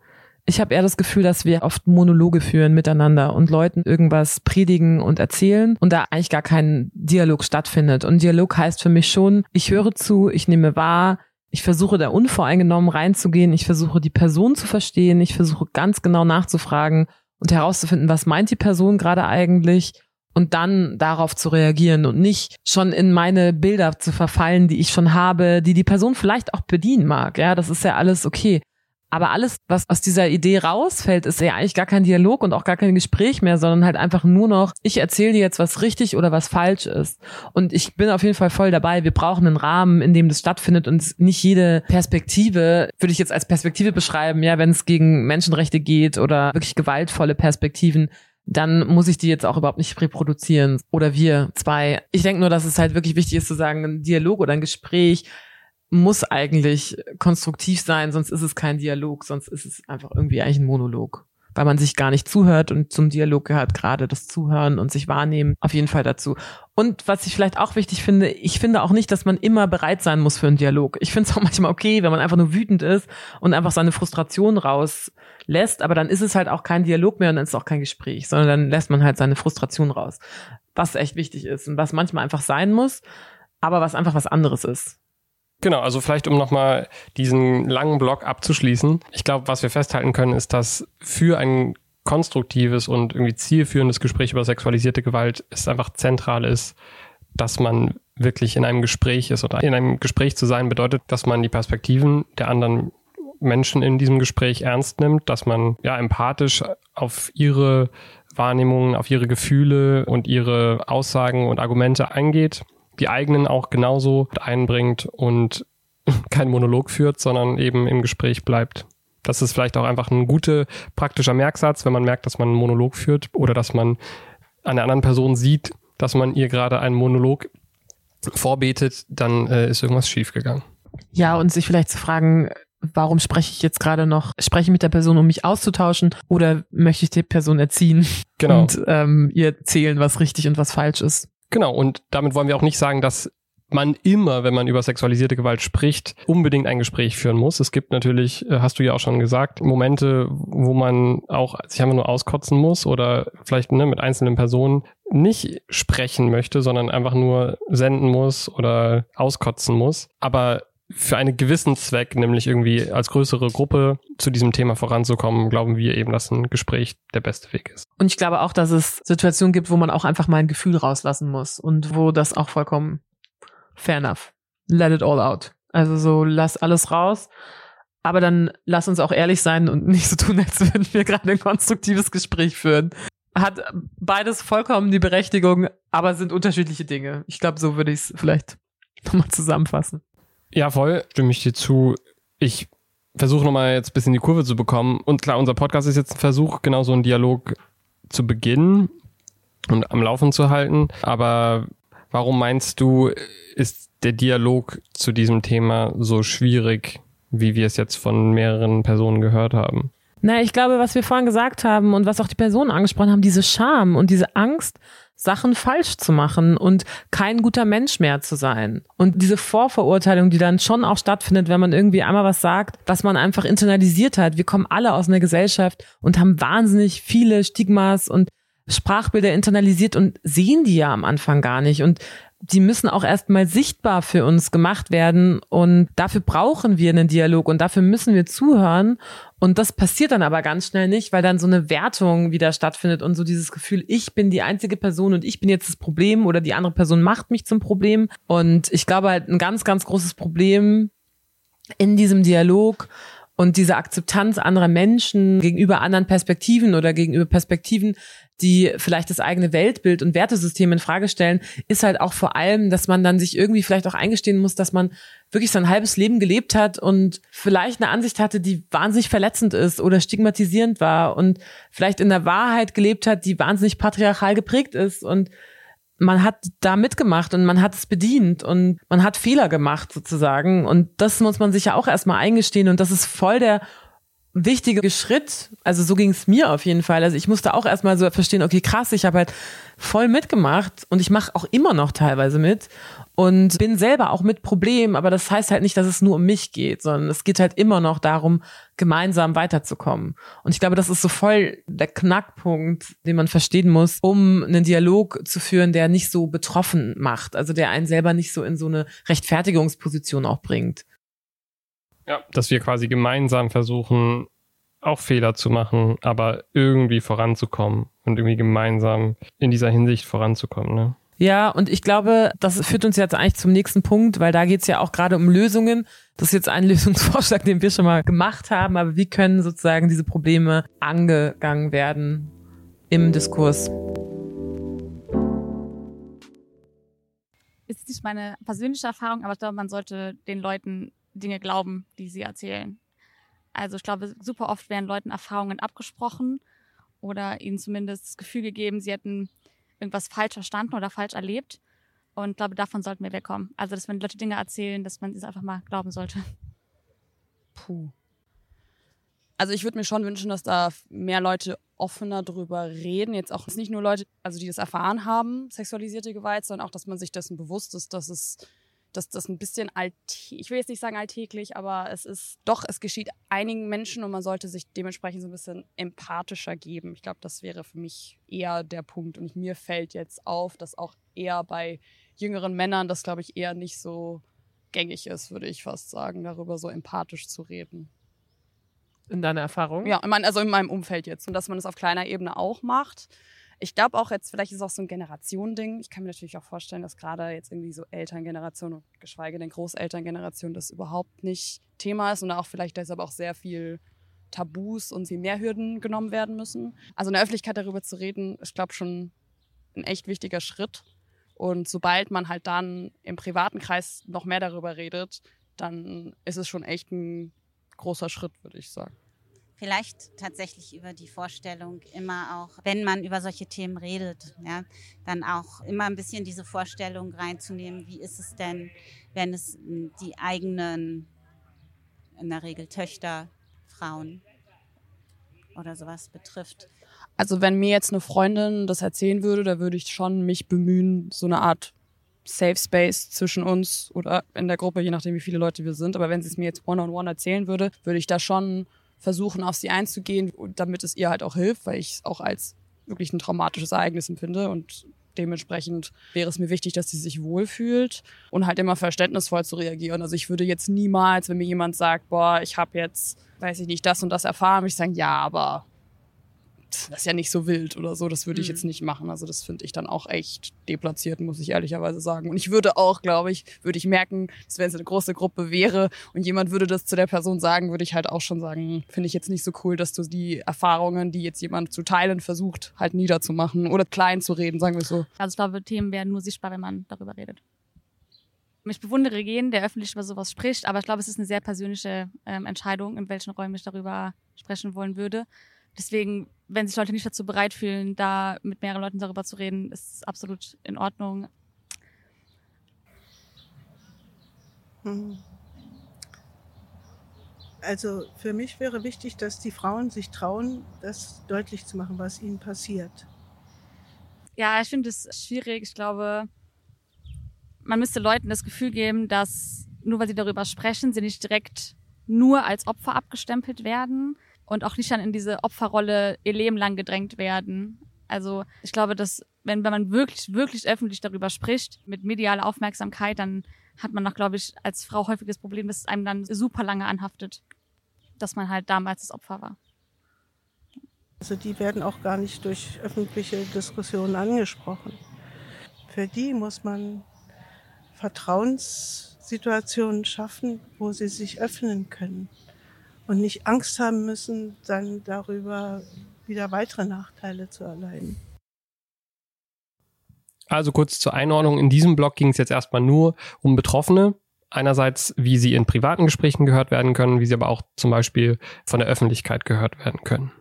ich habe eher das Gefühl, dass wir oft Monologe führen miteinander und Leuten irgendwas predigen und erzählen und da eigentlich gar kein Dialog stattfindet. Und Dialog heißt für mich schon, ich höre zu, ich nehme wahr, ich versuche da unvoreingenommen reinzugehen, ich versuche die Person zu verstehen, ich versuche ganz genau nachzufragen und herauszufinden, was meint die Person gerade eigentlich und dann darauf zu reagieren und nicht schon in meine Bilder zu verfallen, die ich schon habe, die die Person vielleicht auch bedienen mag. Ja, das ist ja alles okay. Aber alles, was aus dieser Idee rausfällt, ist ja eigentlich gar kein Dialog und auch gar kein Gespräch mehr, sondern halt einfach nur noch, ich erzähle dir jetzt, was richtig oder was falsch ist. Und ich bin auf jeden Fall voll dabei. Wir brauchen einen Rahmen, in dem das stattfindet und nicht jede Perspektive, würde ich jetzt als Perspektive beschreiben, ja, wenn es gegen Menschenrechte geht oder wirklich gewaltvolle Perspektiven, dann muss ich die jetzt auch überhaupt nicht reproduzieren. Oder wir zwei. Ich denke nur, dass es halt wirklich wichtig ist zu sagen, ein Dialog oder ein Gespräch muss eigentlich konstruktiv sein, sonst ist es kein Dialog, sonst ist es einfach irgendwie eigentlich ein Monolog. Weil man sich gar nicht zuhört und zum Dialog gehört gerade das Zuhören und sich wahrnehmen auf jeden Fall dazu. Und was ich vielleicht auch wichtig finde, ich finde auch nicht, dass man immer bereit sein muss für einen Dialog. Ich finde es auch manchmal okay, wenn man einfach nur wütend ist und einfach seine Frustration rauslässt, aber dann ist es halt auch kein Dialog mehr und dann ist es auch kein Gespräch, sondern dann lässt man halt seine Frustration raus. Was echt wichtig ist und was manchmal einfach sein muss, aber was einfach was anderes ist. Genau, also vielleicht um nochmal diesen langen Block abzuschließen. Ich glaube, was wir festhalten können, ist, dass für ein konstruktives und irgendwie zielführendes Gespräch über sexualisierte Gewalt es einfach zentral ist, dass man wirklich in einem Gespräch ist oder in einem Gespräch zu sein bedeutet, dass man die Perspektiven der anderen Menschen in diesem Gespräch ernst nimmt, dass man ja empathisch auf ihre Wahrnehmungen, auf ihre Gefühle und ihre Aussagen und Argumente eingeht, die eigenen auch genauso einbringt und kein Monolog führt, sondern eben im Gespräch bleibt. Das ist vielleicht auch einfach ein guter praktischer Merksatz, wenn man merkt, dass man einen Monolog führt oder dass man an der anderen Person sieht, dass man ihr gerade einen Monolog vorbetet, dann äh, ist irgendwas schiefgegangen. Ja, und sich vielleicht zu fragen, warum spreche ich jetzt gerade noch? Spreche ich mit der Person, um mich auszutauschen oder möchte ich die Person erziehen genau. und ähm, ihr erzählen, was richtig und was falsch ist? Genau, und damit wollen wir auch nicht sagen, dass man immer, wenn man über sexualisierte Gewalt spricht, unbedingt ein Gespräch führen muss. Es gibt natürlich, äh, hast du ja auch schon gesagt, Momente, wo man auch sich einfach nur auskotzen muss oder vielleicht ne, mit einzelnen Personen nicht sprechen möchte, sondern einfach nur senden muss oder auskotzen muss. Aber für einen gewissen Zweck, nämlich irgendwie als größere Gruppe zu diesem Thema voranzukommen, glauben wir eben, dass ein Gespräch der beste Weg ist. Und ich glaube auch, dass es Situationen gibt, wo man auch einfach mal ein Gefühl rauslassen muss und wo das auch vollkommen fair enough. Let it all out. Also so, lass alles raus. Aber dann lass uns auch ehrlich sein und nicht so tun, als würden wir gerade ein konstruktives Gespräch führen. Hat beides vollkommen die Berechtigung, aber sind unterschiedliche Dinge. Ich glaube, so würde ich es vielleicht nochmal zusammenfassen. Ja, voll, stimme ich dir zu. Ich versuche nochmal jetzt ein bisschen die Kurve zu bekommen. Und klar, unser Podcast ist jetzt ein Versuch, genau so einen Dialog zu beginnen und am Laufen zu halten. Aber Warum meinst du, ist der Dialog zu diesem Thema so schwierig, wie wir es jetzt von mehreren Personen gehört haben? Na, ich glaube, was wir vorhin gesagt haben und was auch die Personen angesprochen haben, diese Scham und diese Angst, Sachen falsch zu machen und kein guter Mensch mehr zu sein. Und diese Vorverurteilung, die dann schon auch stattfindet, wenn man irgendwie einmal was sagt, was man einfach internalisiert hat. Wir kommen alle aus einer Gesellschaft und haben wahnsinnig viele Stigmas und Sprachbilder internalisiert und sehen die ja am Anfang gar nicht. Und die müssen auch erstmal sichtbar für uns gemacht werden. Und dafür brauchen wir einen Dialog und dafür müssen wir zuhören. Und das passiert dann aber ganz schnell nicht, weil dann so eine Wertung wieder stattfindet und so dieses Gefühl, ich bin die einzige Person und ich bin jetzt das Problem oder die andere Person macht mich zum Problem. Und ich glaube halt ein ganz, ganz großes Problem in diesem Dialog und diese Akzeptanz anderer Menschen gegenüber anderen Perspektiven oder gegenüber Perspektiven, die vielleicht das eigene Weltbild und Wertesystem in Frage stellen, ist halt auch vor allem, dass man dann sich irgendwie vielleicht auch eingestehen muss, dass man wirklich sein halbes Leben gelebt hat und vielleicht eine Ansicht hatte, die wahnsinnig verletzend ist oder stigmatisierend war und vielleicht in der Wahrheit gelebt hat, die wahnsinnig patriarchal geprägt ist und man hat da mitgemacht und man hat es bedient und man hat Fehler gemacht sozusagen und das muss man sich ja auch erstmal eingestehen und das ist voll der wichtige Schritt. Also so ging es mir auf jeden Fall. Also ich musste auch erstmal so verstehen, okay, krass, ich habe halt voll mitgemacht und ich mache auch immer noch teilweise mit und bin selber auch mit Problemen, aber das heißt halt nicht, dass es nur um mich geht, sondern es geht halt immer noch darum, gemeinsam weiterzukommen. Und ich glaube, das ist so voll der Knackpunkt, den man verstehen muss, um einen Dialog zu führen, der nicht so betroffen macht, also der einen selber nicht so in so eine Rechtfertigungsposition auch bringt. Ja, dass wir quasi gemeinsam versuchen, auch Fehler zu machen, aber irgendwie voranzukommen und irgendwie gemeinsam in dieser Hinsicht voranzukommen. Ne? Ja, und ich glaube, das führt uns jetzt eigentlich zum nächsten Punkt, weil da geht's ja auch gerade um Lösungen. Das ist jetzt ein Lösungsvorschlag, den wir schon mal gemacht haben, aber wie können sozusagen diese Probleme angegangen werden im Diskurs? Ist nicht meine persönliche Erfahrung, aber ich glaube, man sollte den Leuten Dinge glauben, die sie erzählen. Also ich glaube, super oft werden Leuten Erfahrungen abgesprochen oder ihnen zumindest das Gefühl gegeben, sie hätten irgendwas falsch verstanden oder falsch erlebt. Und ich glaube, davon sollten wir wegkommen. Also, dass wenn Leute Dinge erzählen, dass man es einfach mal glauben sollte. Puh. Also ich würde mir schon wünschen, dass da mehr Leute offener drüber reden. Jetzt auch nicht nur Leute, also die das erfahren haben, sexualisierte Gewalt, sondern auch, dass man sich dessen bewusst ist, dass es dass das ein bisschen alltäglich, ich will jetzt nicht sagen alltäglich, aber es ist doch, es geschieht einigen Menschen und man sollte sich dementsprechend so ein bisschen empathischer geben. Ich glaube, das wäre für mich eher der Punkt. Und mir fällt jetzt auf, dass auch eher bei jüngeren Männern das, glaube ich, eher nicht so gängig ist, würde ich fast sagen, darüber so empathisch zu reden. In deiner Erfahrung? Ja, also in meinem Umfeld jetzt. Und dass man es das auf kleiner Ebene auch macht. Ich glaube auch jetzt, vielleicht ist es auch so ein Generationending. Ich kann mir natürlich auch vorstellen, dass gerade jetzt irgendwie so Elterngeneration und geschweige denn Großelterngeneration das überhaupt nicht Thema ist und auch vielleicht deshalb auch sehr viel Tabus und sie mehr Hürden genommen werden müssen. Also in der Öffentlichkeit darüber zu reden, ist, glaube ich, schon ein echt wichtiger Schritt. Und sobald man halt dann im privaten Kreis noch mehr darüber redet, dann ist es schon echt ein großer Schritt, würde ich sagen. Vielleicht tatsächlich über die Vorstellung immer auch, wenn man über solche Themen redet, ja, dann auch immer ein bisschen diese Vorstellung reinzunehmen, wie ist es denn, wenn es die eigenen, in der Regel Töchter, Frauen oder sowas betrifft. Also wenn mir jetzt eine Freundin das erzählen würde, da würde ich schon mich bemühen, so eine Art Safe Space zwischen uns oder in der Gruppe, je nachdem wie viele Leute wir sind. Aber wenn sie es mir jetzt one-on-one -on -one erzählen würde, würde ich da schon versuchen, auf sie einzugehen, damit es ihr halt auch hilft, weil ich es auch als wirklich ein traumatisches Ereignis empfinde und dementsprechend wäre es mir wichtig, dass sie sich wohlfühlt und halt immer verständnisvoll zu reagieren. Also ich würde jetzt niemals, wenn mir jemand sagt, boah, ich habe jetzt, weiß ich nicht, das und das erfahren, würde ich sagen, ja, aber das ist ja nicht so wild oder so, das würde ich mhm. jetzt nicht machen. Also das finde ich dann auch echt deplatziert, muss ich ehrlicherweise sagen. Und ich würde auch, glaube ich, würde ich merken, dass wenn es eine große Gruppe wäre und jemand würde das zu der Person sagen, würde ich halt auch schon sagen, finde ich jetzt nicht so cool, dass du die Erfahrungen, die jetzt jemand zu teilen versucht, halt niederzumachen oder klein zu reden, sagen wir so. Also ich glaube, Themen werden nur sichtbar, wenn man darüber redet. Ich bewundere jeden, der öffentlich über sowas spricht, aber ich glaube, es ist eine sehr persönliche ähm, Entscheidung, in welchen Räumen ich darüber sprechen wollen würde. Deswegen, wenn sich Leute nicht dazu bereit fühlen, da mit mehreren Leuten darüber zu reden, ist es absolut in Ordnung. Mhm. Also für mich wäre wichtig, dass die Frauen sich trauen, das deutlich zu machen, was ihnen passiert. Ja, ich finde es schwierig. Ich glaube, man müsste Leuten das Gefühl geben, dass nur weil sie darüber sprechen, sie nicht direkt nur als Opfer abgestempelt werden, und auch nicht dann in diese Opferrolle ihr Leben lang gedrängt werden. Also ich glaube, dass wenn, wenn man wirklich, wirklich öffentlich darüber spricht, mit medialer Aufmerksamkeit, dann hat man noch, glaube ich, als Frau häufig das Problem, dass es einem dann super lange anhaftet, dass man halt damals das Opfer war. Also die werden auch gar nicht durch öffentliche Diskussionen angesprochen. Für die muss man Vertrauenssituationen schaffen, wo sie sich öffnen können und nicht Angst haben müssen, dann darüber wieder weitere Nachteile zu erleiden. Also kurz zur Einordnung. In diesem Blog ging es jetzt erstmal nur um Betroffene. Einerseits, wie sie in privaten Gesprächen gehört werden können, wie sie aber auch zum Beispiel von der Öffentlichkeit gehört werden können.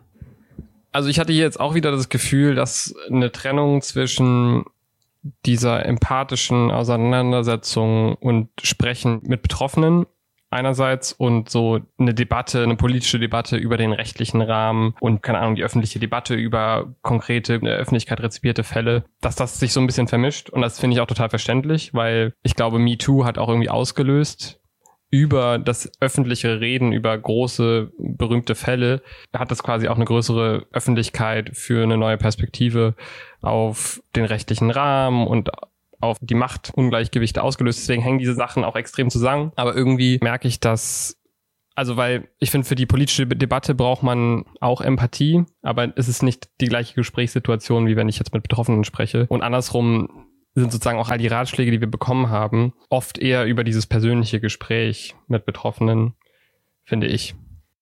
Also ich hatte hier jetzt auch wieder das Gefühl, dass eine Trennung zwischen dieser empathischen Auseinandersetzung und Sprechen mit Betroffenen einerseits und so eine Debatte, eine politische Debatte über den rechtlichen Rahmen und keine Ahnung, die öffentliche Debatte über konkrete in der Öffentlichkeit rezipierte Fälle, dass das sich so ein bisschen vermischt. Und das finde ich auch total verständlich, weil ich glaube, MeToo hat auch irgendwie ausgelöst über das öffentliche Reden über große berühmte Fälle hat das quasi auch eine größere Öffentlichkeit für eine neue Perspektive auf den rechtlichen Rahmen und auf die Machtungleichgewichte ausgelöst. Deswegen hängen diese Sachen auch extrem zusammen. Aber irgendwie merke ich, dass also weil ich finde, für die politische Debatte braucht man auch Empathie, aber es ist nicht die gleiche Gesprächssituation, wie wenn ich jetzt mit Betroffenen spreche. Und andersrum sind sozusagen auch all die Ratschläge, die wir bekommen haben, oft eher über dieses persönliche Gespräch mit Betroffenen, finde ich.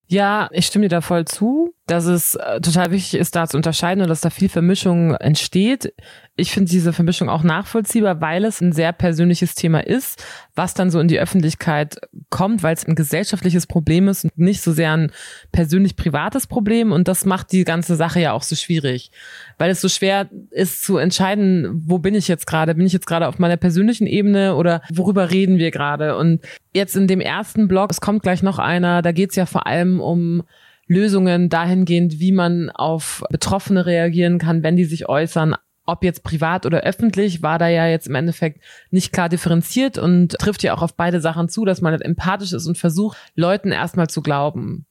Ja, ich stimme dir da voll zu, dass es äh, total wichtig ist, da zu unterscheiden und dass da viel Vermischung entsteht. Ich finde diese Vermischung auch nachvollziehbar, weil es ein sehr persönliches Thema ist, was dann so in die Öffentlichkeit kommt, weil es ein gesellschaftliches Problem ist und nicht so sehr ein persönlich privates Problem. Und das macht die ganze Sache ja auch so schwierig, weil es so schwer ist zu entscheiden, wo bin ich jetzt gerade? Bin ich jetzt gerade auf meiner persönlichen Ebene oder worüber reden wir gerade? Und jetzt in dem ersten Blog, es kommt gleich noch einer, da geht es ja vor allem um Lösungen dahingehend, wie man auf Betroffene reagieren kann, wenn die sich äußern, ob jetzt privat oder öffentlich, war da ja jetzt im Endeffekt nicht klar differenziert und trifft ja auch auf beide Sachen zu, dass man halt empathisch ist und versucht, Leuten erstmal zu glauben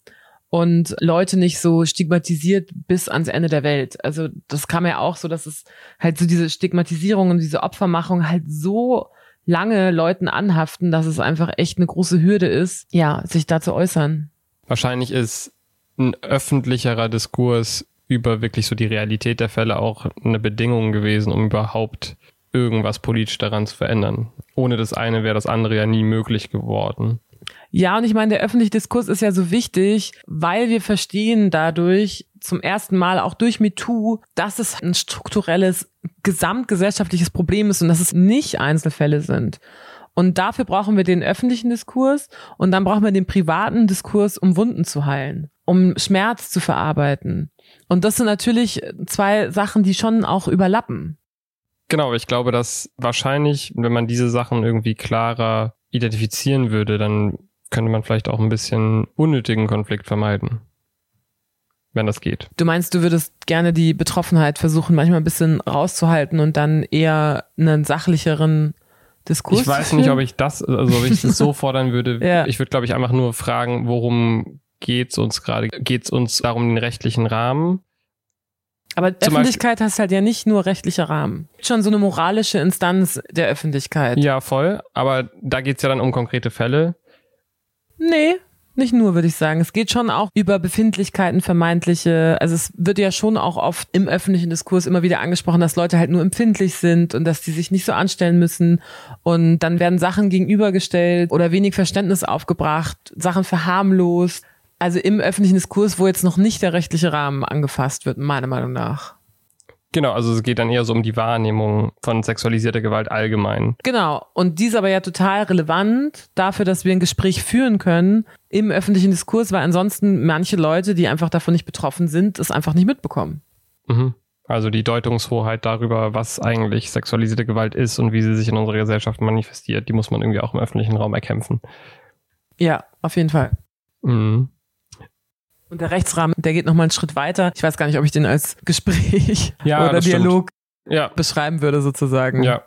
und Leute nicht so stigmatisiert bis ans Ende der Welt. Also das kam ja auch so, dass es halt so diese Stigmatisierung und diese Opfermachung halt so lange Leuten anhaften, dass es einfach echt eine große Hürde ist, ja, sich da zu äußern. Wahrscheinlich ist ein öffentlicherer Diskurs über wirklich so die Realität der Fälle auch eine Bedingung gewesen, um überhaupt irgendwas politisch daran zu verändern. Ohne das eine wäre das andere ja nie möglich geworden. Ja, und ich meine, der öffentliche Diskurs ist ja so wichtig, weil wir verstehen dadurch zum ersten Mal auch durch MeToo, dass es ein strukturelles, gesamtgesellschaftliches Problem ist und dass es nicht Einzelfälle sind. Und dafür brauchen wir den öffentlichen Diskurs und dann brauchen wir den privaten Diskurs, um Wunden zu heilen, um Schmerz zu verarbeiten. Und das sind natürlich zwei Sachen, die schon auch überlappen. Genau, ich glaube, dass wahrscheinlich, wenn man diese Sachen irgendwie klarer identifizieren würde, dann könnte man vielleicht auch ein bisschen unnötigen Konflikt vermeiden. Wenn das geht. Du meinst, du würdest gerne die Betroffenheit versuchen, manchmal ein bisschen rauszuhalten und dann eher einen sachlicheren Diskurs? Ich weiß nicht, ob ich das, also ob ich das so fordern würde. ja. Ich würde, glaube ich, einfach nur fragen, worum geht's uns gerade? Geht's uns darum, den rechtlichen Rahmen? Aber Zum Öffentlichkeit Beispiel, hast halt ja nicht nur rechtliche Rahmen. Schon so eine moralische Instanz der Öffentlichkeit. Ja, voll. Aber da geht's ja dann um konkrete Fälle. Nee, nicht nur, würde ich sagen. Es geht schon auch über Befindlichkeiten, vermeintliche. Also es wird ja schon auch oft im öffentlichen Diskurs immer wieder angesprochen, dass Leute halt nur empfindlich sind und dass die sich nicht so anstellen müssen. Und dann werden Sachen gegenübergestellt oder wenig Verständnis aufgebracht, Sachen verharmlost also im öffentlichen Diskurs, wo jetzt noch nicht der rechtliche Rahmen angefasst wird, meiner Meinung nach. Genau, also es geht dann eher so um die Wahrnehmung von sexualisierter Gewalt allgemein. Genau, und die ist aber ja total relevant dafür, dass wir ein Gespräch führen können im öffentlichen Diskurs, weil ansonsten manche Leute, die einfach davon nicht betroffen sind, es einfach nicht mitbekommen. Mhm. Also die Deutungshoheit darüber, was eigentlich sexualisierte Gewalt ist und wie sie sich in unserer Gesellschaft manifestiert, die muss man irgendwie auch im öffentlichen Raum erkämpfen. Ja, auf jeden Fall. Mhm. Und der Rechtsrahmen, der geht nochmal einen Schritt weiter. Ich weiß gar nicht, ob ich den als Gespräch ja, oder Dialog ja. beschreiben würde, sozusagen. Ja.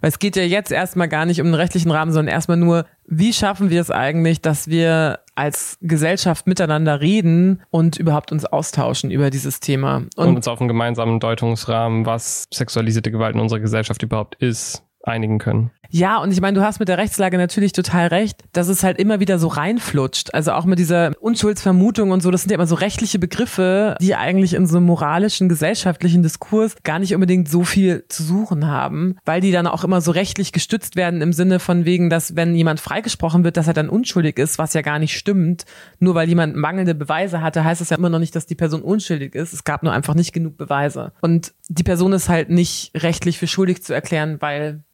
Weil es geht ja jetzt erstmal gar nicht um den rechtlichen Rahmen, sondern erstmal nur, wie schaffen wir es eigentlich, dass wir als Gesellschaft miteinander reden und überhaupt uns austauschen über dieses Thema. Und, Und, uns auf einen gemeinsamen Deutungsrahmen, was sexualisierte Gewalt in unserer Gesellschaft überhaupt ist, einigen können. Ja, und ich meine, du hast mit der Rechtslage natürlich total recht, dass es halt immer wieder so reinflutscht. Also auch mit dieser Unschuldsvermutung und so, das sind ja immer so rechtliche Begriffe, die eigentlich in so einem moralischen, gesellschaftlichen Diskurs gar nicht unbedingt so viel zu suchen haben, weil die dann auch immer so rechtlich gestützt werden im Sinne von wegen, dass wenn jemand freigesprochen wird, dass er dann unschuldig ist, was ja gar nicht stimmt. Nur weil jemand mangelnde Beweise hatte, heißt das ja immer noch nicht, dass die Person unschuldig ist. Es gab nur einfach nicht genug Beweise. Und die Person ist halt nicht rechtlich für schuldig zu erklären, weil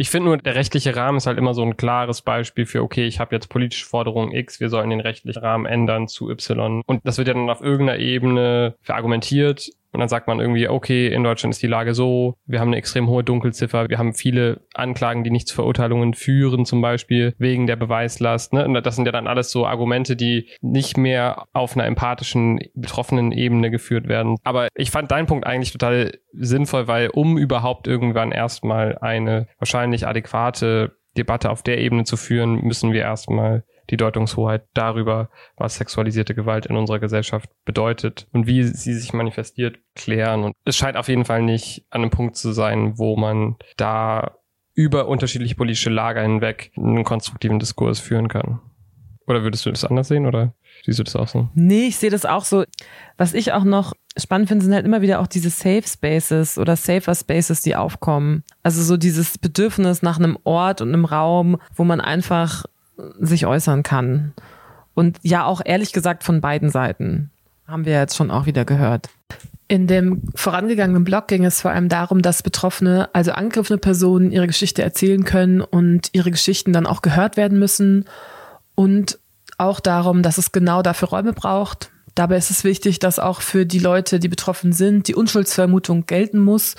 Ich finde nur, der rechtliche Rahmen ist halt immer so ein klares Beispiel für, okay, ich habe jetzt politische Forderung X, wir sollen den rechtlichen Rahmen ändern zu Y. Und das wird ja dann auf irgendeiner Ebene verargumentiert. Und dann sagt man irgendwie, okay, in Deutschland ist die Lage so, wir haben eine extrem hohe Dunkelziffer, wir haben viele Anklagen, die nicht zu Verurteilungen führen, zum Beispiel wegen der Beweislast. Ne? Und das sind ja dann alles so Argumente, die nicht mehr auf einer empathischen, betroffenen Ebene geführt werden. Aber ich fand deinen Punkt eigentlich total sinnvoll, weil um überhaupt irgendwann erstmal eine wahrscheinlich adäquate Debatte auf der Ebene zu führen, müssen wir erstmal die Deutungshoheit darüber, was sexualisierte Gewalt in unserer Gesellschaft bedeutet und wie sie sich manifestiert, klären. Und es scheint auf jeden Fall nicht an einem Punkt zu sein, wo man da über unterschiedliche politische Lager hinweg einen konstruktiven Diskurs führen kann. Oder würdest du das anders sehen oder siehst du das auch so? Nee, ich sehe das auch so. Was ich auch noch spannend finde, sind halt immer wieder auch diese Safe Spaces oder Safer Spaces, die aufkommen. Also so dieses Bedürfnis nach einem Ort und einem Raum, wo man einfach sich äußern kann. Und ja, auch ehrlich gesagt von beiden Seiten. Haben wir jetzt schon auch wieder gehört. In dem vorangegangenen Blog ging es vor allem darum, dass Betroffene, also angegriffene Personen, ihre Geschichte erzählen können und ihre Geschichten dann auch gehört werden müssen. Und auch darum, dass es genau dafür Räume braucht. Dabei ist es wichtig, dass auch für die Leute, die betroffen sind, die Unschuldsvermutung gelten muss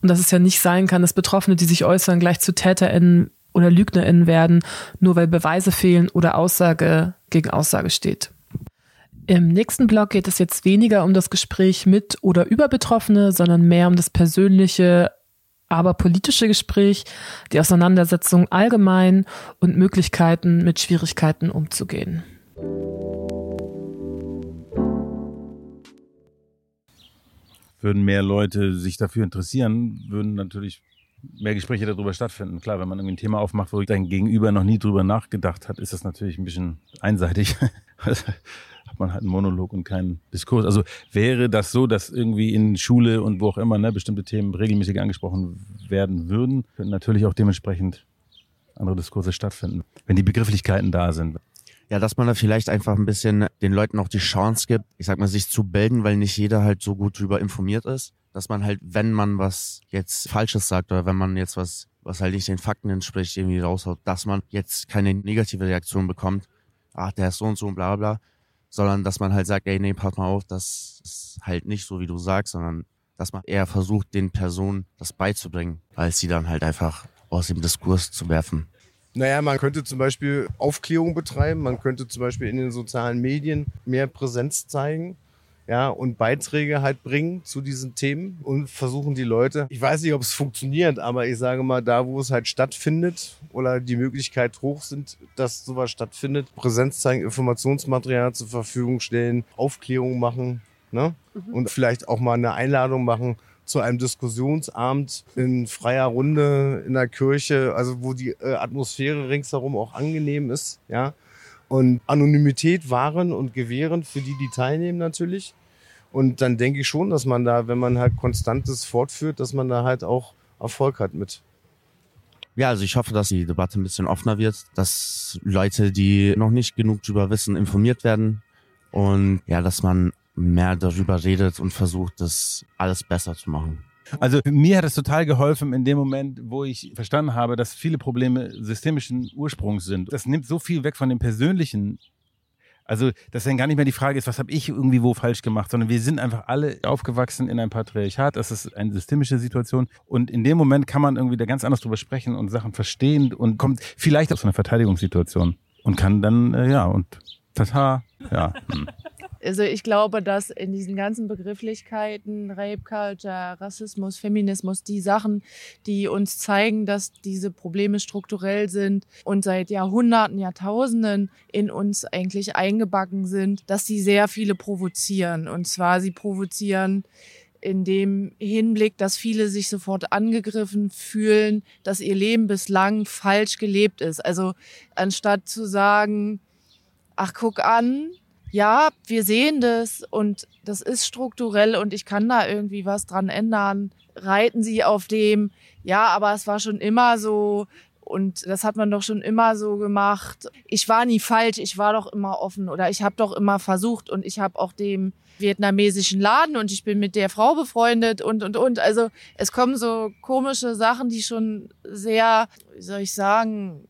und dass es ja nicht sein kann, dass Betroffene, die sich äußern, gleich zu TäterInnen oder LügnerInnen werden, nur weil Beweise fehlen oder Aussage gegen Aussage steht. Im nächsten Blog geht es jetzt weniger um das Gespräch mit oder über Betroffene, sondern mehr um das persönliche, aber politische Gespräch, die Auseinandersetzung allgemein und Möglichkeiten, mit Schwierigkeiten umzugehen. Würden mehr Leute sich dafür interessieren, würden natürlich mehr Gespräche darüber stattfinden. Klar, wenn man irgendwie ein Thema aufmacht, wo dein Gegenüber noch nie drüber nachgedacht hat, ist das natürlich ein bisschen einseitig. hat man halt einen Monolog und keinen Diskurs. Also wäre das so, dass irgendwie in Schule und wo auch immer ne, bestimmte Themen regelmäßig angesprochen werden würden, könnten natürlich auch dementsprechend andere Diskurse stattfinden, wenn die Begrifflichkeiten da sind. Ja, dass man da vielleicht einfach ein bisschen den Leuten auch die Chance gibt, ich sag mal, sich zu bilden, weil nicht jeder halt so gut drüber informiert ist. Dass man halt, wenn man was jetzt Falsches sagt oder wenn man jetzt was, was halt nicht den Fakten entspricht, irgendwie raushaut, dass man jetzt keine negative Reaktion bekommt, ach, der ist so und so und bla bla, sondern dass man halt sagt, ey, nee, pass mal auf, das ist halt nicht so, wie du sagst, sondern dass man eher versucht, den Personen das beizubringen, als sie dann halt einfach aus dem Diskurs zu werfen. Naja, man könnte zum Beispiel Aufklärung betreiben, man könnte zum Beispiel in den sozialen Medien mehr Präsenz zeigen. Ja, und Beiträge halt bringen zu diesen Themen und versuchen die Leute, ich weiß nicht, ob es funktioniert, aber ich sage mal, da, wo es halt stattfindet oder die Möglichkeit hoch sind, dass sowas stattfindet, Präsenz zeigen, Informationsmaterial zur Verfügung stellen, Aufklärung machen, ne? Und vielleicht auch mal eine Einladung machen zu einem Diskussionsabend in freier Runde in der Kirche, also wo die äh, Atmosphäre ringsherum auch angenehm ist, ja. Und Anonymität wahren und gewähren für die, die teilnehmen natürlich. Und dann denke ich schon, dass man da, wenn man halt konstantes fortführt, dass man da halt auch Erfolg hat mit. Ja, also ich hoffe, dass die Debatte ein bisschen offener wird, dass Leute, die noch nicht genug drüber wissen, informiert werden und ja, dass man mehr darüber redet und versucht, das alles besser zu machen. Also mir hat es total geholfen in dem Moment, wo ich verstanden habe, dass viele Probleme systemischen Ursprungs sind. Das nimmt so viel weg von dem Persönlichen. Also, dass dann gar nicht mehr die Frage ist, was habe ich irgendwie wo falsch gemacht, sondern wir sind einfach alle aufgewachsen in einem Patriarchat. Das ist eine systemische Situation. Und in dem Moment kann man irgendwie da ganz anders drüber sprechen und Sachen verstehen und kommt vielleicht aus einer Verteidigungssituation und kann dann, äh, ja, und tata, ja. Hm. Also ich glaube, dass in diesen ganzen Begrifflichkeiten, Rape Culture, Rassismus, Feminismus, die Sachen, die uns zeigen, dass diese Probleme strukturell sind und seit Jahrhunderten, Jahrtausenden in uns eigentlich eingebacken sind, dass sie sehr viele provozieren. Und zwar sie provozieren in dem Hinblick, dass viele sich sofort angegriffen fühlen, dass ihr Leben bislang falsch gelebt ist. Also anstatt zu sagen, ach guck an, ja, wir sehen das und das ist strukturell und ich kann da irgendwie was dran ändern, reiten sie auf dem, ja, aber es war schon immer so und das hat man doch schon immer so gemacht. Ich war nie falsch, ich war doch immer offen oder ich habe doch immer versucht und ich habe auch dem vietnamesischen Laden und ich bin mit der Frau befreundet und und und. Also es kommen so komische Sachen, die schon sehr, wie soll ich sagen,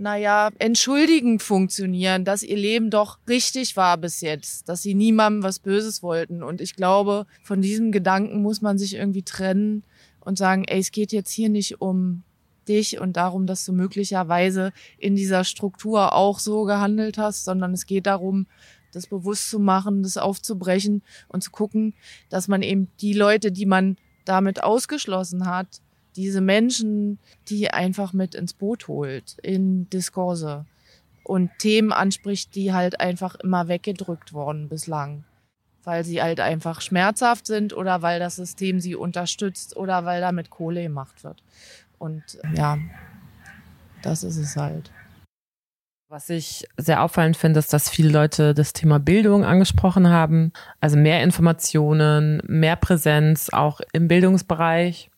naja, entschuldigend funktionieren, dass ihr Leben doch richtig war bis jetzt, dass sie niemandem was Böses wollten. Und ich glaube, von diesem Gedanken muss man sich irgendwie trennen und sagen, ey, es geht jetzt hier nicht um dich und darum, dass du möglicherweise in dieser Struktur auch so gehandelt hast, sondern es geht darum, das bewusst zu machen, das aufzubrechen und zu gucken, dass man eben die Leute, die man damit ausgeschlossen hat, diese Menschen, die einfach mit ins Boot holt in Diskurse und Themen anspricht, die halt einfach immer weggedrückt worden bislang, weil sie halt einfach schmerzhaft sind oder weil das System sie unterstützt oder weil damit Kohle gemacht wird. Und ja, das ist es halt. Was ich sehr auffallend finde, ist, dass viele Leute das Thema Bildung angesprochen haben. Also mehr Informationen, mehr Präsenz auch im Bildungsbereich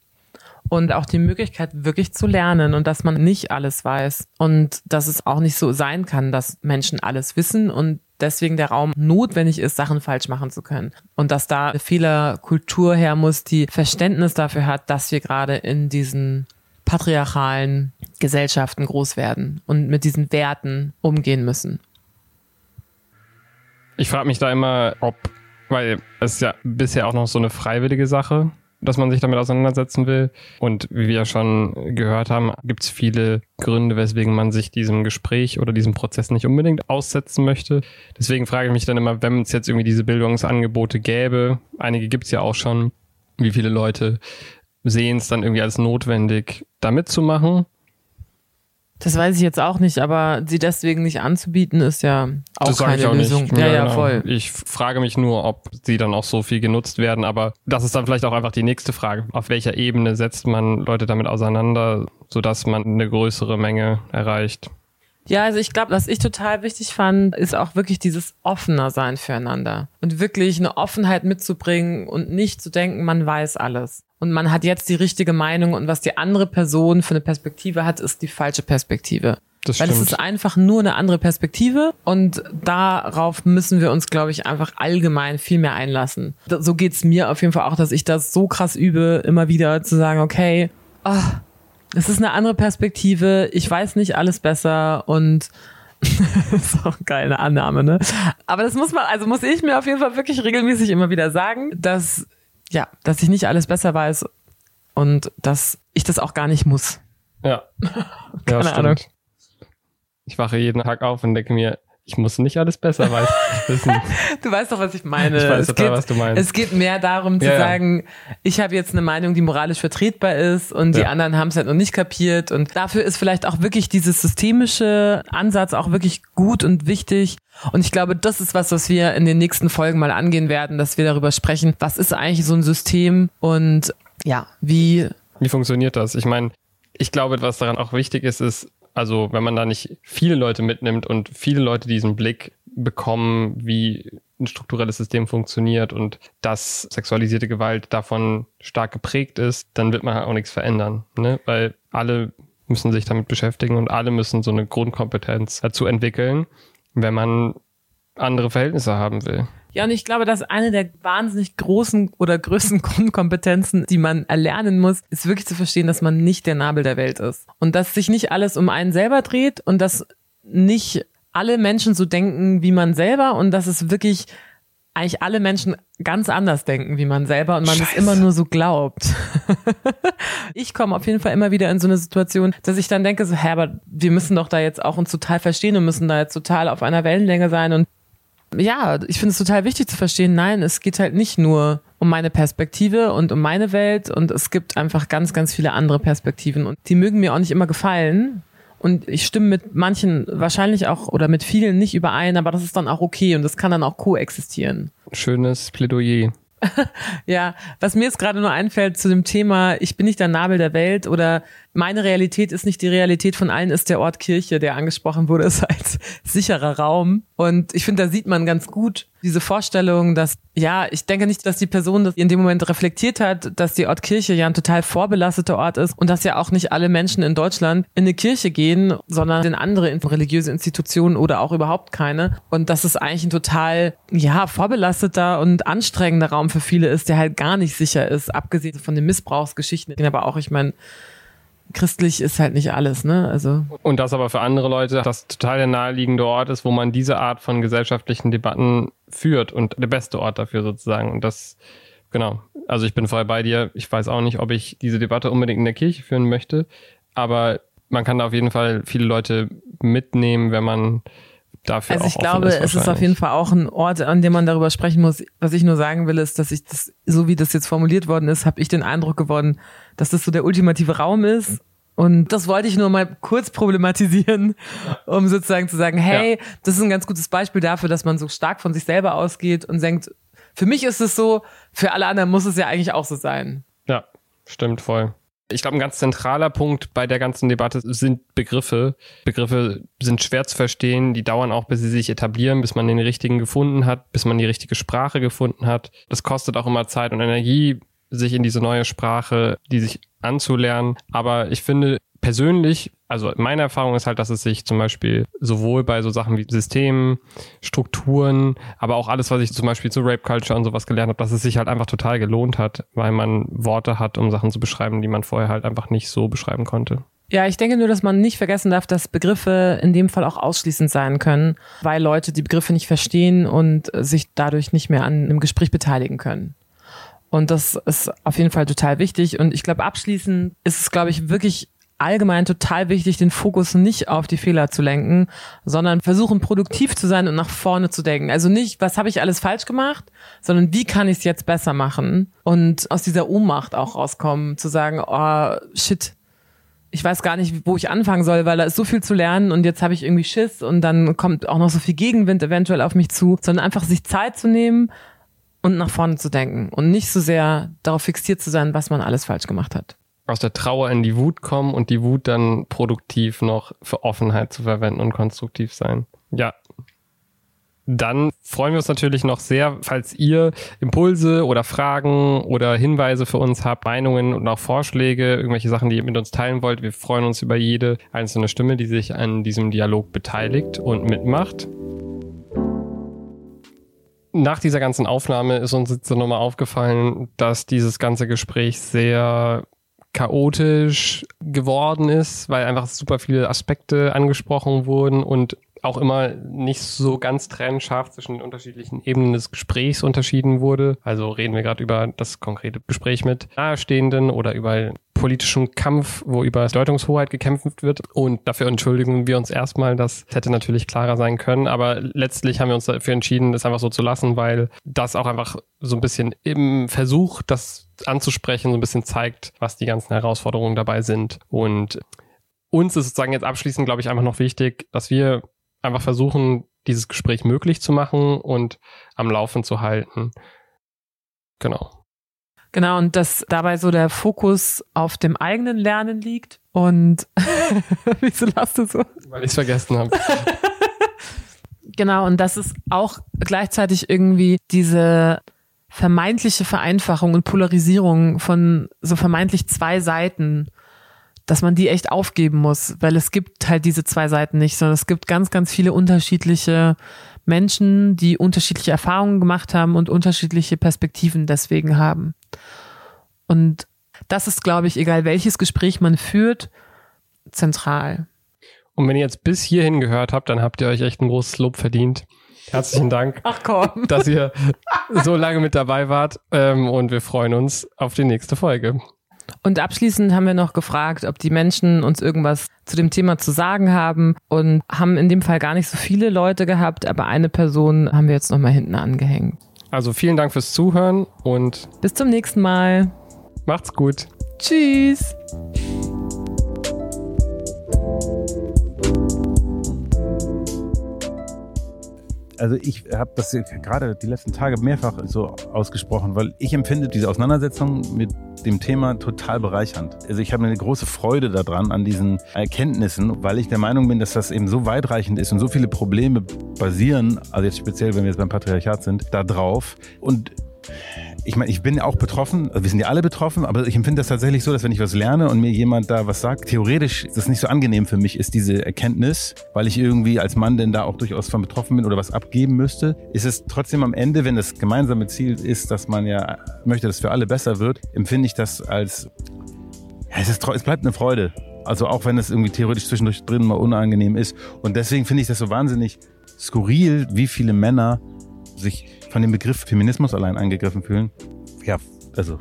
und auch die Möglichkeit wirklich zu lernen und dass man nicht alles weiß und dass es auch nicht so sein kann, dass Menschen alles wissen und deswegen der Raum notwendig ist, Sachen falsch machen zu können. Und dass da eine Fehlerkultur her muss, die Verständnis dafür hat, dass wir gerade in diesen patriarchalen Gesellschaften groß werden und mit diesen Werten umgehen müssen. Ich frage mich da immer, ob, weil es ist ja bisher auch noch so eine freiwillige Sache, dass man sich damit auseinandersetzen will. Und wie wir schon gehört haben, gibt es viele Gründe, weswegen man sich diesem Gespräch oder diesem Prozess nicht unbedingt aussetzen möchte. Deswegen frage ich mich dann immer, wenn es jetzt irgendwie diese Bildungsangebote gäbe, einige gibt es ja auch schon, wie viele Leute sehen es dann irgendwie als notwendig, da mitzumachen. Das weiß ich jetzt auch nicht, aber sie deswegen nicht anzubieten, ist ja auch das keine auch Lösung. Nicht. Ja, ja, ja genau. voll. Ich frage mich nur, ob sie dann auch so viel genutzt werden, aber das ist dann vielleicht auch einfach die nächste Frage. Auf welcher Ebene setzt man Leute damit auseinander, sodass man eine größere Menge erreicht? Ja, also ich glaube, was ich total wichtig fand, ist auch wirklich dieses offener sein füreinander und wirklich eine Offenheit mitzubringen und nicht zu denken, man weiß alles und man hat jetzt die richtige Meinung und was die andere Person für eine Perspektive hat, ist die falsche Perspektive. Das Weil stimmt. es ist einfach nur eine andere Perspektive und darauf müssen wir uns, glaube ich, einfach allgemein viel mehr einlassen. So geht's mir auf jeden Fall auch, dass ich das so krass übe, immer wieder zu sagen, okay, oh, es ist eine andere Perspektive, ich weiß nicht alles besser und ist auch geile Annahme, ne? Aber das muss man, also muss ich mir auf jeden Fall wirklich regelmäßig immer wieder sagen, dass, ja, dass ich nicht alles besser weiß und dass ich das auch gar nicht muss. Ja. Keine ja, Ahnung. Ich wache jeden Tag auf und denke mir, ich muss nicht alles besser wissen. du weißt doch, was ich meine. Ich weiß es total, geht, was du meinst. Es geht mehr darum zu ja, sagen, ich habe jetzt eine Meinung, die moralisch vertretbar ist und die anderen haben es halt noch nicht kapiert. Und dafür ist vielleicht auch wirklich dieses systemische Ansatz auch wirklich gut und wichtig. Und ich glaube, das ist was, was wir in den nächsten Folgen mal angehen werden, dass wir darüber sprechen, was ist eigentlich so ein System und ja, wie. Wie funktioniert das? Ich meine, ich glaube, was daran auch wichtig ist, ist, also wenn man da nicht viele Leute mitnimmt und viele Leute diesen Blick bekommen, wie ein strukturelles System funktioniert und dass sexualisierte Gewalt davon stark geprägt ist, dann wird man halt auch nichts verändern, ne? Weil alle müssen sich damit beschäftigen und alle müssen so eine Grundkompetenz dazu entwickeln, wenn man andere Verhältnisse haben will. Ja, und ich glaube, dass eine der wahnsinnig großen oder größten Grundkompetenzen, die man erlernen muss, ist wirklich zu verstehen, dass man nicht der Nabel der Welt ist. Und dass sich nicht alles um einen selber dreht und dass nicht alle Menschen so denken wie man selber und dass es wirklich eigentlich alle Menschen ganz anders denken wie man selber und man Scheiße. das immer nur so glaubt. ich komme auf jeden Fall immer wieder in so eine Situation, dass ich dann denke so, hä, aber wir müssen doch da jetzt auch uns total verstehen und müssen da jetzt total auf einer Wellenlänge sein und ja, ich finde es total wichtig zu verstehen, nein, es geht halt nicht nur um meine Perspektive und um meine Welt und es gibt einfach ganz, ganz viele andere Perspektiven und die mögen mir auch nicht immer gefallen. Und ich stimme mit manchen wahrscheinlich auch oder mit vielen nicht überein, aber das ist dann auch okay und das kann dann auch koexistieren. Schönes Plädoyer. ja, was mir jetzt gerade nur einfällt zu dem Thema, ich bin nicht der Nabel der Welt oder meine Realität ist nicht die Realität von allen, ist der Ort Kirche, der angesprochen wurde, ist als sicherer Raum. Und ich finde, da sieht man ganz gut diese Vorstellung, dass, ja, ich denke nicht, dass die Person das in dem Moment reflektiert hat, dass die Ort Kirche ja ein total vorbelasteter Ort ist und dass ja auch nicht alle Menschen in Deutschland in eine Kirche gehen, sondern in andere religiöse Institutionen oder auch überhaupt keine. Und dass es eigentlich ein total, ja, vorbelasteter und anstrengender Raum für viele ist, der halt gar nicht sicher ist, abgesehen von den Missbrauchsgeschichten. Aber auch, ich meine, christlich ist halt nicht alles, ne? Also. Und das aber für andere Leute das total der naheliegende Ort ist, wo man diese Art von gesellschaftlichen Debatten führt und der beste Ort dafür sozusagen. Und das, genau. Also ich bin voll bei dir. Ich weiß auch nicht, ob ich diese Debatte unbedingt in der Kirche führen möchte, aber man kann da auf jeden Fall viele Leute mitnehmen, wenn man dafür also ich auch glaube, ist es ist auf jeden Fall auch ein Ort, an dem man darüber sprechen muss. Was ich nur sagen will, ist, dass ich das, so wie das jetzt formuliert worden ist, habe ich den Eindruck gewonnen, dass das so der ultimative Raum ist. Und das wollte ich nur mal kurz problematisieren, um sozusagen zu sagen, hey, ja. das ist ein ganz gutes Beispiel dafür, dass man so stark von sich selber ausgeht und denkt, für mich ist es so, für alle anderen muss es ja eigentlich auch so sein. Ja, stimmt voll. Ich glaube, ein ganz zentraler Punkt bei der ganzen Debatte sind Begriffe. Begriffe sind schwer zu verstehen, die dauern auch, bis sie sich etablieren, bis man den richtigen gefunden hat, bis man die richtige Sprache gefunden hat. Das kostet auch immer Zeit und Energie, sich in diese neue Sprache, die sich anzulernen. Aber ich finde persönlich, also meine Erfahrung ist halt, dass es sich zum Beispiel sowohl bei so Sachen wie Systemen, Strukturen, aber auch alles, was ich zum Beispiel zu Rape Culture und sowas gelernt habe, dass es sich halt einfach total gelohnt hat, weil man Worte hat, um Sachen zu beschreiben, die man vorher halt einfach nicht so beschreiben konnte. Ja, ich denke nur, dass man nicht vergessen darf, dass Begriffe in dem Fall auch ausschließend sein können, weil Leute die Begriffe nicht verstehen und sich dadurch nicht mehr an einem Gespräch beteiligen können. Und das ist auf jeden Fall total wichtig. Und ich glaube, abschließend ist es, glaube ich, wirklich allgemein total wichtig, den Fokus nicht auf die Fehler zu lenken, sondern versuchen produktiv zu sein und nach vorne zu denken. Also nicht, was habe ich alles falsch gemacht, sondern wie kann ich es jetzt besser machen und aus dieser Ohnmacht auch rauskommen, zu sagen, oh shit, ich weiß gar nicht, wo ich anfangen soll, weil da ist so viel zu lernen und jetzt habe ich irgendwie Schiss und dann kommt auch noch so viel Gegenwind eventuell auf mich zu, sondern einfach sich Zeit zu nehmen, und nach vorne zu denken und nicht so sehr darauf fixiert zu sein, was man alles falsch gemacht hat. Aus der Trauer in die Wut kommen und die Wut dann produktiv noch für Offenheit zu verwenden und konstruktiv sein. Ja. Dann freuen wir uns natürlich noch sehr, falls ihr Impulse oder Fragen oder Hinweise für uns habt, Meinungen und auch Vorschläge, irgendwelche Sachen, die ihr mit uns teilen wollt. Wir freuen uns über jede einzelne Stimme, die sich an diesem Dialog beteiligt und mitmacht nach dieser ganzen Aufnahme ist uns jetzt nochmal aufgefallen, dass dieses ganze Gespräch sehr chaotisch geworden ist, weil einfach super viele Aspekte angesprochen wurden und auch immer nicht so ganz trennscharf zwischen den unterschiedlichen Ebenen des Gesprächs unterschieden wurde. Also reden wir gerade über das konkrete Gespräch mit Nahestehenden oder über politischen Kampf, wo über Deutungshoheit gekämpft wird. Und dafür entschuldigen wir uns erstmal. Das hätte natürlich klarer sein können. Aber letztlich haben wir uns dafür entschieden, das einfach so zu lassen, weil das auch einfach so ein bisschen im Versuch, das anzusprechen, so ein bisschen zeigt, was die ganzen Herausforderungen dabei sind. Und uns ist sozusagen jetzt abschließend, glaube ich, einfach noch wichtig, dass wir einfach versuchen, dieses Gespräch möglich zu machen und am Laufen zu halten. Genau. Genau, und dass dabei so der Fokus auf dem eigenen Lernen liegt. Und wieso lachst du so? Weil ich es vergessen habe. genau, und das ist auch gleichzeitig irgendwie diese vermeintliche Vereinfachung und Polarisierung von so vermeintlich zwei Seiten dass man die echt aufgeben muss, weil es gibt halt diese zwei Seiten nicht, sondern es gibt ganz, ganz viele unterschiedliche Menschen, die unterschiedliche Erfahrungen gemacht haben und unterschiedliche Perspektiven deswegen haben. Und das ist, glaube ich, egal welches Gespräch man führt, zentral. Und wenn ihr jetzt bis hierhin gehört habt, dann habt ihr euch echt ein großes Lob verdient. Herzlichen Dank, Ach komm. dass ihr so lange mit dabei wart. Ähm, und wir freuen uns auf die nächste Folge. Und abschließend haben wir noch gefragt, ob die Menschen uns irgendwas zu dem Thema zu sagen haben und haben in dem Fall gar nicht so viele Leute gehabt, aber eine Person haben wir jetzt nochmal hinten angehängt. Also vielen Dank fürs Zuhören und bis zum nächsten Mal. Macht's gut. Tschüss. also ich habe das gerade die letzten Tage mehrfach so ausgesprochen, weil ich empfinde diese Auseinandersetzung mit dem Thema total bereichernd. Also ich habe eine große Freude daran, an diesen Erkenntnissen, weil ich der Meinung bin, dass das eben so weitreichend ist und so viele Probleme basieren, also jetzt speziell, wenn wir jetzt beim Patriarchat sind, da drauf. Und ich meine, ich bin auch betroffen, wir sind ja alle betroffen, aber ich empfinde das tatsächlich so, dass wenn ich was lerne und mir jemand da was sagt, theoretisch ist das nicht so angenehm für mich, ist diese Erkenntnis, weil ich irgendwie als Mann denn da auch durchaus von betroffen bin oder was abgeben müsste, ist es trotzdem am Ende, wenn das gemeinsame Ziel ist, dass man ja möchte, dass für alle besser wird, empfinde ich das als, ja, es, ist, es bleibt eine Freude. Also auch wenn es irgendwie theoretisch zwischendurch drin mal unangenehm ist. Und deswegen finde ich das so wahnsinnig skurril, wie viele Männer sich von dem Begriff Feminismus allein angegriffen fühlen. Ja, also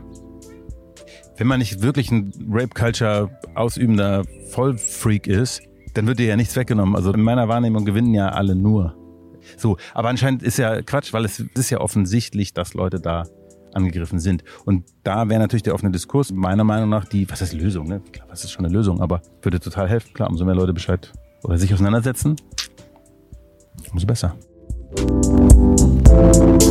wenn man nicht wirklich ein Rape-Culture ausübender Vollfreak ist, dann wird dir ja nichts weggenommen. Also in meiner Wahrnehmung gewinnen ja alle nur. So, aber anscheinend ist ja Quatsch, weil es ist ja offensichtlich, dass Leute da angegriffen sind. Und da wäre natürlich der offene Diskurs meiner Meinung nach die, was ist Lösung, ne? Klar, was ist schon eine Lösung, aber würde total helfen. Klar, umso mehr Leute Bescheid oder sich auseinandersetzen, umso besser. Thank you.